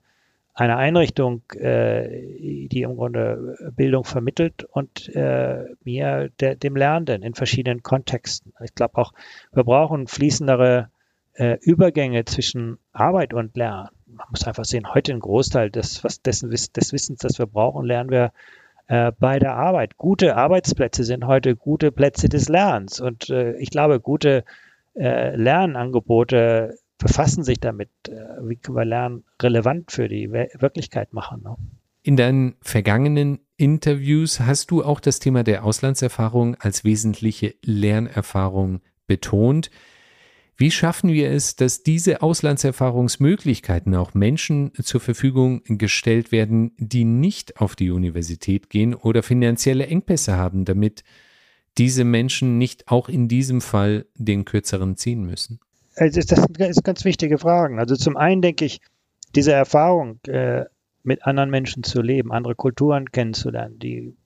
eine Einrichtung, äh, die im Grunde Bildung vermittelt und äh, mir, der, dem Lernenden in verschiedenen Kontexten. Ich glaube auch, wir brauchen fließendere äh, Übergänge zwischen Arbeit und Lernen. Man muss einfach sehen, heute ein Großteil des, was dessen, des Wissens, das wir brauchen, lernen wir äh, bei der Arbeit. Gute Arbeitsplätze sind heute gute Plätze des Lernens. Und äh, ich glaube, gute äh, Lernangebote befassen sich damit, äh, wie können wir Lernen relevant für die Wirklichkeit machen. Ne? In deinen vergangenen Interviews hast du auch das Thema der Auslandserfahrung als wesentliche Lernerfahrung betont. Wie schaffen wir es, dass diese Auslandserfahrungsmöglichkeiten auch Menschen zur Verfügung gestellt werden, die nicht auf die Universität gehen oder finanzielle Engpässe haben, damit diese Menschen nicht auch in diesem Fall den kürzeren ziehen müssen? Also das sind ganz wichtige Fragen. Also zum einen denke ich, diese Erfahrung, äh, mit anderen Menschen zu leben, andere Kulturen kennenzulernen, die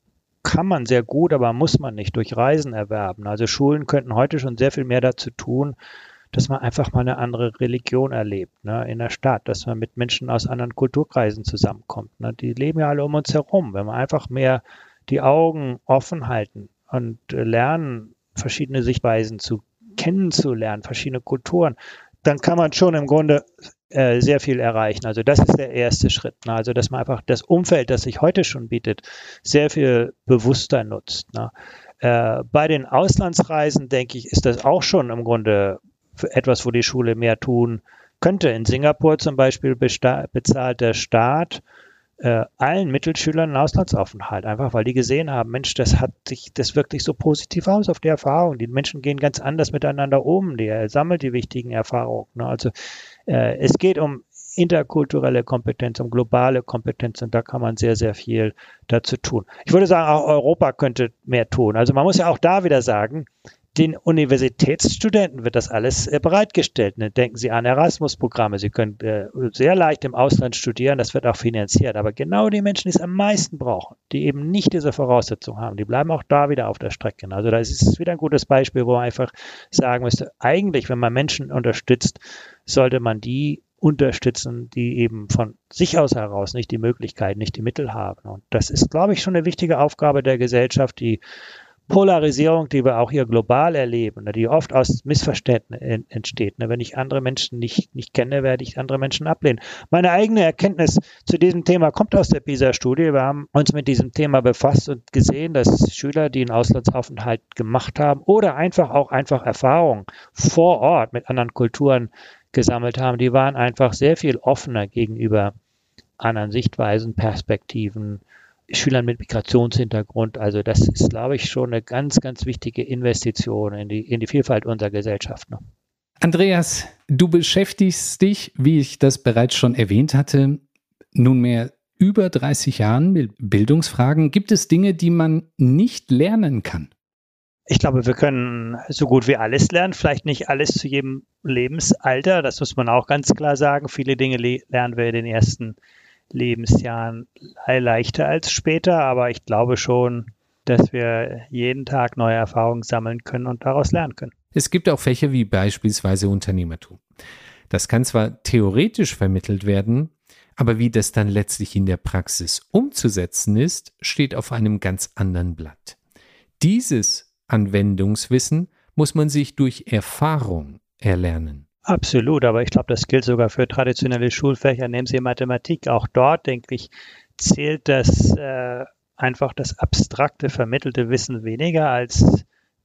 kann man sehr gut, aber muss man nicht durch Reisen erwerben. Also Schulen könnten heute schon sehr viel mehr dazu tun, dass man einfach mal eine andere Religion erlebt, ne, in der Stadt, dass man mit Menschen aus anderen Kulturkreisen zusammenkommt. Ne. Die leben ja alle um uns herum. Wenn wir einfach mehr die Augen offen halten und äh, lernen, verschiedene Sichtweisen zu kennenzulernen, verschiedene Kulturen, dann kann man schon im Grunde äh, sehr viel erreichen. Also das ist der erste Schritt. Ne? Also dass man einfach das Umfeld, das sich heute schon bietet, sehr viel bewusster nutzt. Ne? Äh, bei den Auslandsreisen, denke ich, ist das auch schon im Grunde etwas, wo die Schule mehr tun könnte. In Singapur zum Beispiel bezahlt der Staat äh, allen Mittelschülern einen Auslandsaufenthalt, einfach weil die gesehen haben, Mensch, das hat sich, das wirklich so positiv aus auf die Erfahrung. Die Menschen gehen ganz anders miteinander um, die sammelt die wichtigen Erfahrungen. Ne? Also äh, es geht um interkulturelle Kompetenz, um globale Kompetenz und da kann man sehr, sehr viel dazu tun. Ich würde sagen, auch Europa könnte mehr tun. Also man muss ja auch da wieder sagen, den Universitätsstudenten wird das alles äh, bereitgestellt. Ne? Denken Sie an Erasmus-Programme. Sie können äh, sehr leicht im Ausland studieren, das wird auch finanziert. Aber genau die Menschen, die es am meisten brauchen, die eben nicht diese Voraussetzungen haben, die bleiben auch da wieder auf der Strecke. Also da ist es wieder ein gutes Beispiel, wo man einfach sagen müsste, eigentlich, wenn man Menschen unterstützt, sollte man die unterstützen, die eben von sich aus heraus nicht die Möglichkeit, nicht die Mittel haben. Und das ist, glaube ich, schon eine wichtige Aufgabe der Gesellschaft, die Polarisierung, die wir auch hier global erleben, ne, die oft aus Missverständnissen entsteht. Ne. Wenn ich andere Menschen nicht, nicht kenne, werde ich andere Menschen ablehnen. Meine eigene Erkenntnis zu diesem Thema kommt aus der PISA-Studie. Wir haben uns mit diesem Thema befasst und gesehen, dass Schüler, die einen Auslandsaufenthalt gemacht haben oder einfach auch einfach Erfahrungen vor Ort mit anderen Kulturen gesammelt haben, die waren einfach sehr viel offener gegenüber anderen Sichtweisen, Perspektiven, Schülern mit Migrationshintergrund. Also das ist, glaube ich, schon eine ganz, ganz wichtige Investition in die, in die Vielfalt unserer Gesellschaft. Ne? Andreas, du beschäftigst dich, wie ich das bereits schon erwähnt hatte, nunmehr über 30 Jahren mit Bildungsfragen. Gibt es Dinge, die man nicht lernen kann? Ich glaube, wir können so gut wie alles lernen, vielleicht nicht alles zu jedem Lebensalter, das muss man auch ganz klar sagen. Viele Dinge lernen wir in den ersten Lebensjahren leichter als später, aber ich glaube schon, dass wir jeden Tag neue Erfahrungen sammeln können und daraus lernen können. Es gibt auch Fächer wie beispielsweise Unternehmertum. Das kann zwar theoretisch vermittelt werden, aber wie das dann letztlich in der Praxis umzusetzen ist, steht auf einem ganz anderen Blatt. Dieses Anwendungswissen muss man sich durch Erfahrung erlernen. Absolut, aber ich glaube, das gilt sogar für traditionelle Schulfächer. Nehmen Sie Mathematik. Auch dort, denke ich, zählt das äh, einfach das abstrakte, vermittelte Wissen weniger als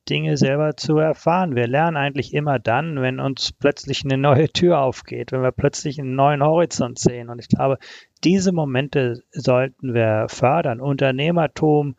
Dinge selber zu erfahren. Wir lernen eigentlich immer dann, wenn uns plötzlich eine neue Tür aufgeht, wenn wir plötzlich einen neuen Horizont sehen. Und ich glaube, diese Momente sollten wir fördern. Unternehmertum,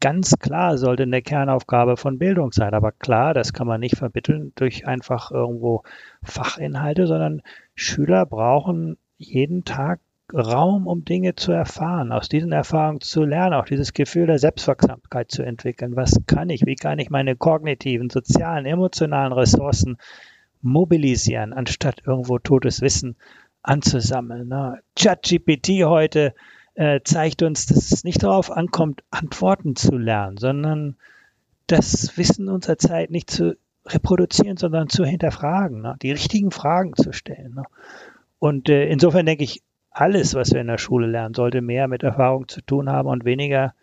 ganz klar sollte eine Kernaufgabe von Bildung sein. Aber klar, das kann man nicht vermitteln durch einfach irgendwo Fachinhalte, sondern Schüler brauchen jeden Tag Raum, um Dinge zu erfahren, aus diesen Erfahrungen zu lernen, auch dieses Gefühl der Selbstwirksamkeit zu entwickeln. Was kann ich? Wie kann ich meine kognitiven, sozialen, emotionalen Ressourcen mobilisieren, anstatt irgendwo totes Wissen anzusammeln? ChatGPT heute äh, zeigt uns, dass es nicht darauf ankommt, Antworten zu lernen, sondern das Wissen unserer Zeit nicht zu reproduzieren, sondern zu hinterfragen, ne? die richtigen Fragen zu stellen. Ne? Und äh, insofern denke ich, alles, was wir in der Schule lernen, sollte mehr mit Erfahrung zu tun haben und weniger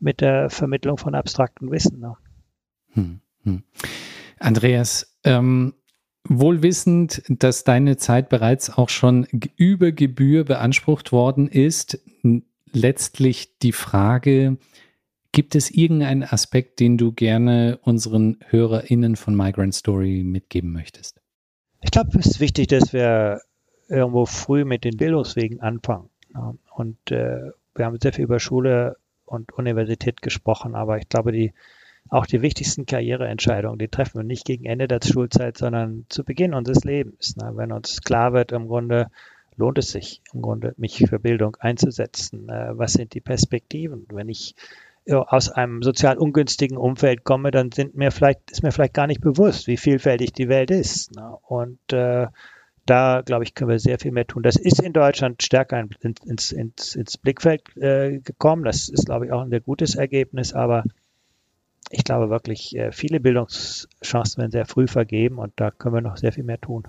mit der Vermittlung von abstraktem Wissen. Ne? Hm, hm. Andreas, ähm, wohlwissend, dass deine Zeit bereits auch schon über Gebühr beansprucht worden ist, letztlich die Frage, gibt es irgendeinen Aspekt, den du gerne unseren HörerInnen von Migrant Story mitgeben möchtest? Ich glaube, es ist wichtig, dass wir irgendwo früh mit den Bildungswegen anfangen. Und äh, wir haben sehr viel über Schule und Universität gesprochen, aber ich glaube, die auch die wichtigsten Karriereentscheidungen, die treffen wir nicht gegen Ende der Schulzeit, sondern zu Beginn unseres Lebens. Ne? Wenn uns klar wird, im Grunde lohnt es sich, im Grunde mich für Bildung einzusetzen. Äh, was sind die Perspektiven? Wenn ich aus einem sozial ungünstigen Umfeld komme, dann sind mir vielleicht, ist mir vielleicht gar nicht bewusst, wie vielfältig die Welt ist. Ne? Und äh, da, glaube ich, können wir sehr viel mehr tun. Das ist in Deutschland stärker ins, ins, ins Blickfeld äh, gekommen. Das ist, glaube ich, auch ein sehr gutes Ergebnis, aber ich glaube wirklich, äh, viele Bildungschancen werden sehr früh vergeben und da können wir noch sehr viel mehr tun.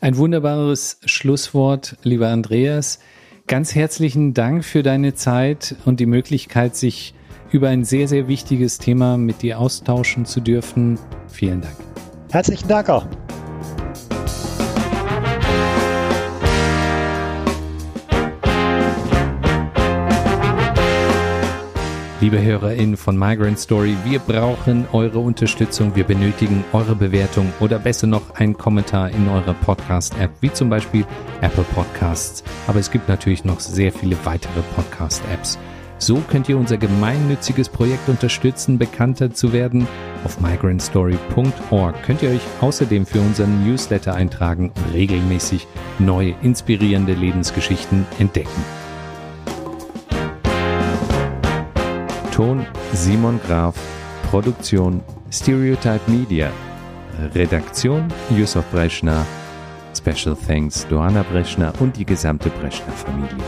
Ein wunderbares Schlusswort, lieber Andreas. Ganz herzlichen Dank für deine Zeit und die Möglichkeit, sich über ein sehr, sehr wichtiges Thema mit dir austauschen zu dürfen. Vielen Dank. Herzlichen Dank auch. Liebe HörerInnen von Migrant Story, wir brauchen eure Unterstützung, wir benötigen eure Bewertung oder besser noch einen Kommentar in eurer Podcast-App, wie zum Beispiel Apple Podcasts. Aber es gibt natürlich noch sehr viele weitere Podcast-Apps. So könnt ihr unser gemeinnütziges Projekt unterstützen, bekannter zu werden. Auf migrantstory.org könnt ihr euch außerdem für unseren Newsletter eintragen und regelmäßig neue, inspirierende Lebensgeschichten entdecken. Ton Simon Graf, Produktion Stereotype Media, Redaktion Yusuf Breschner, Special Thanks Johanna Breschner und die gesamte Breschner Familie.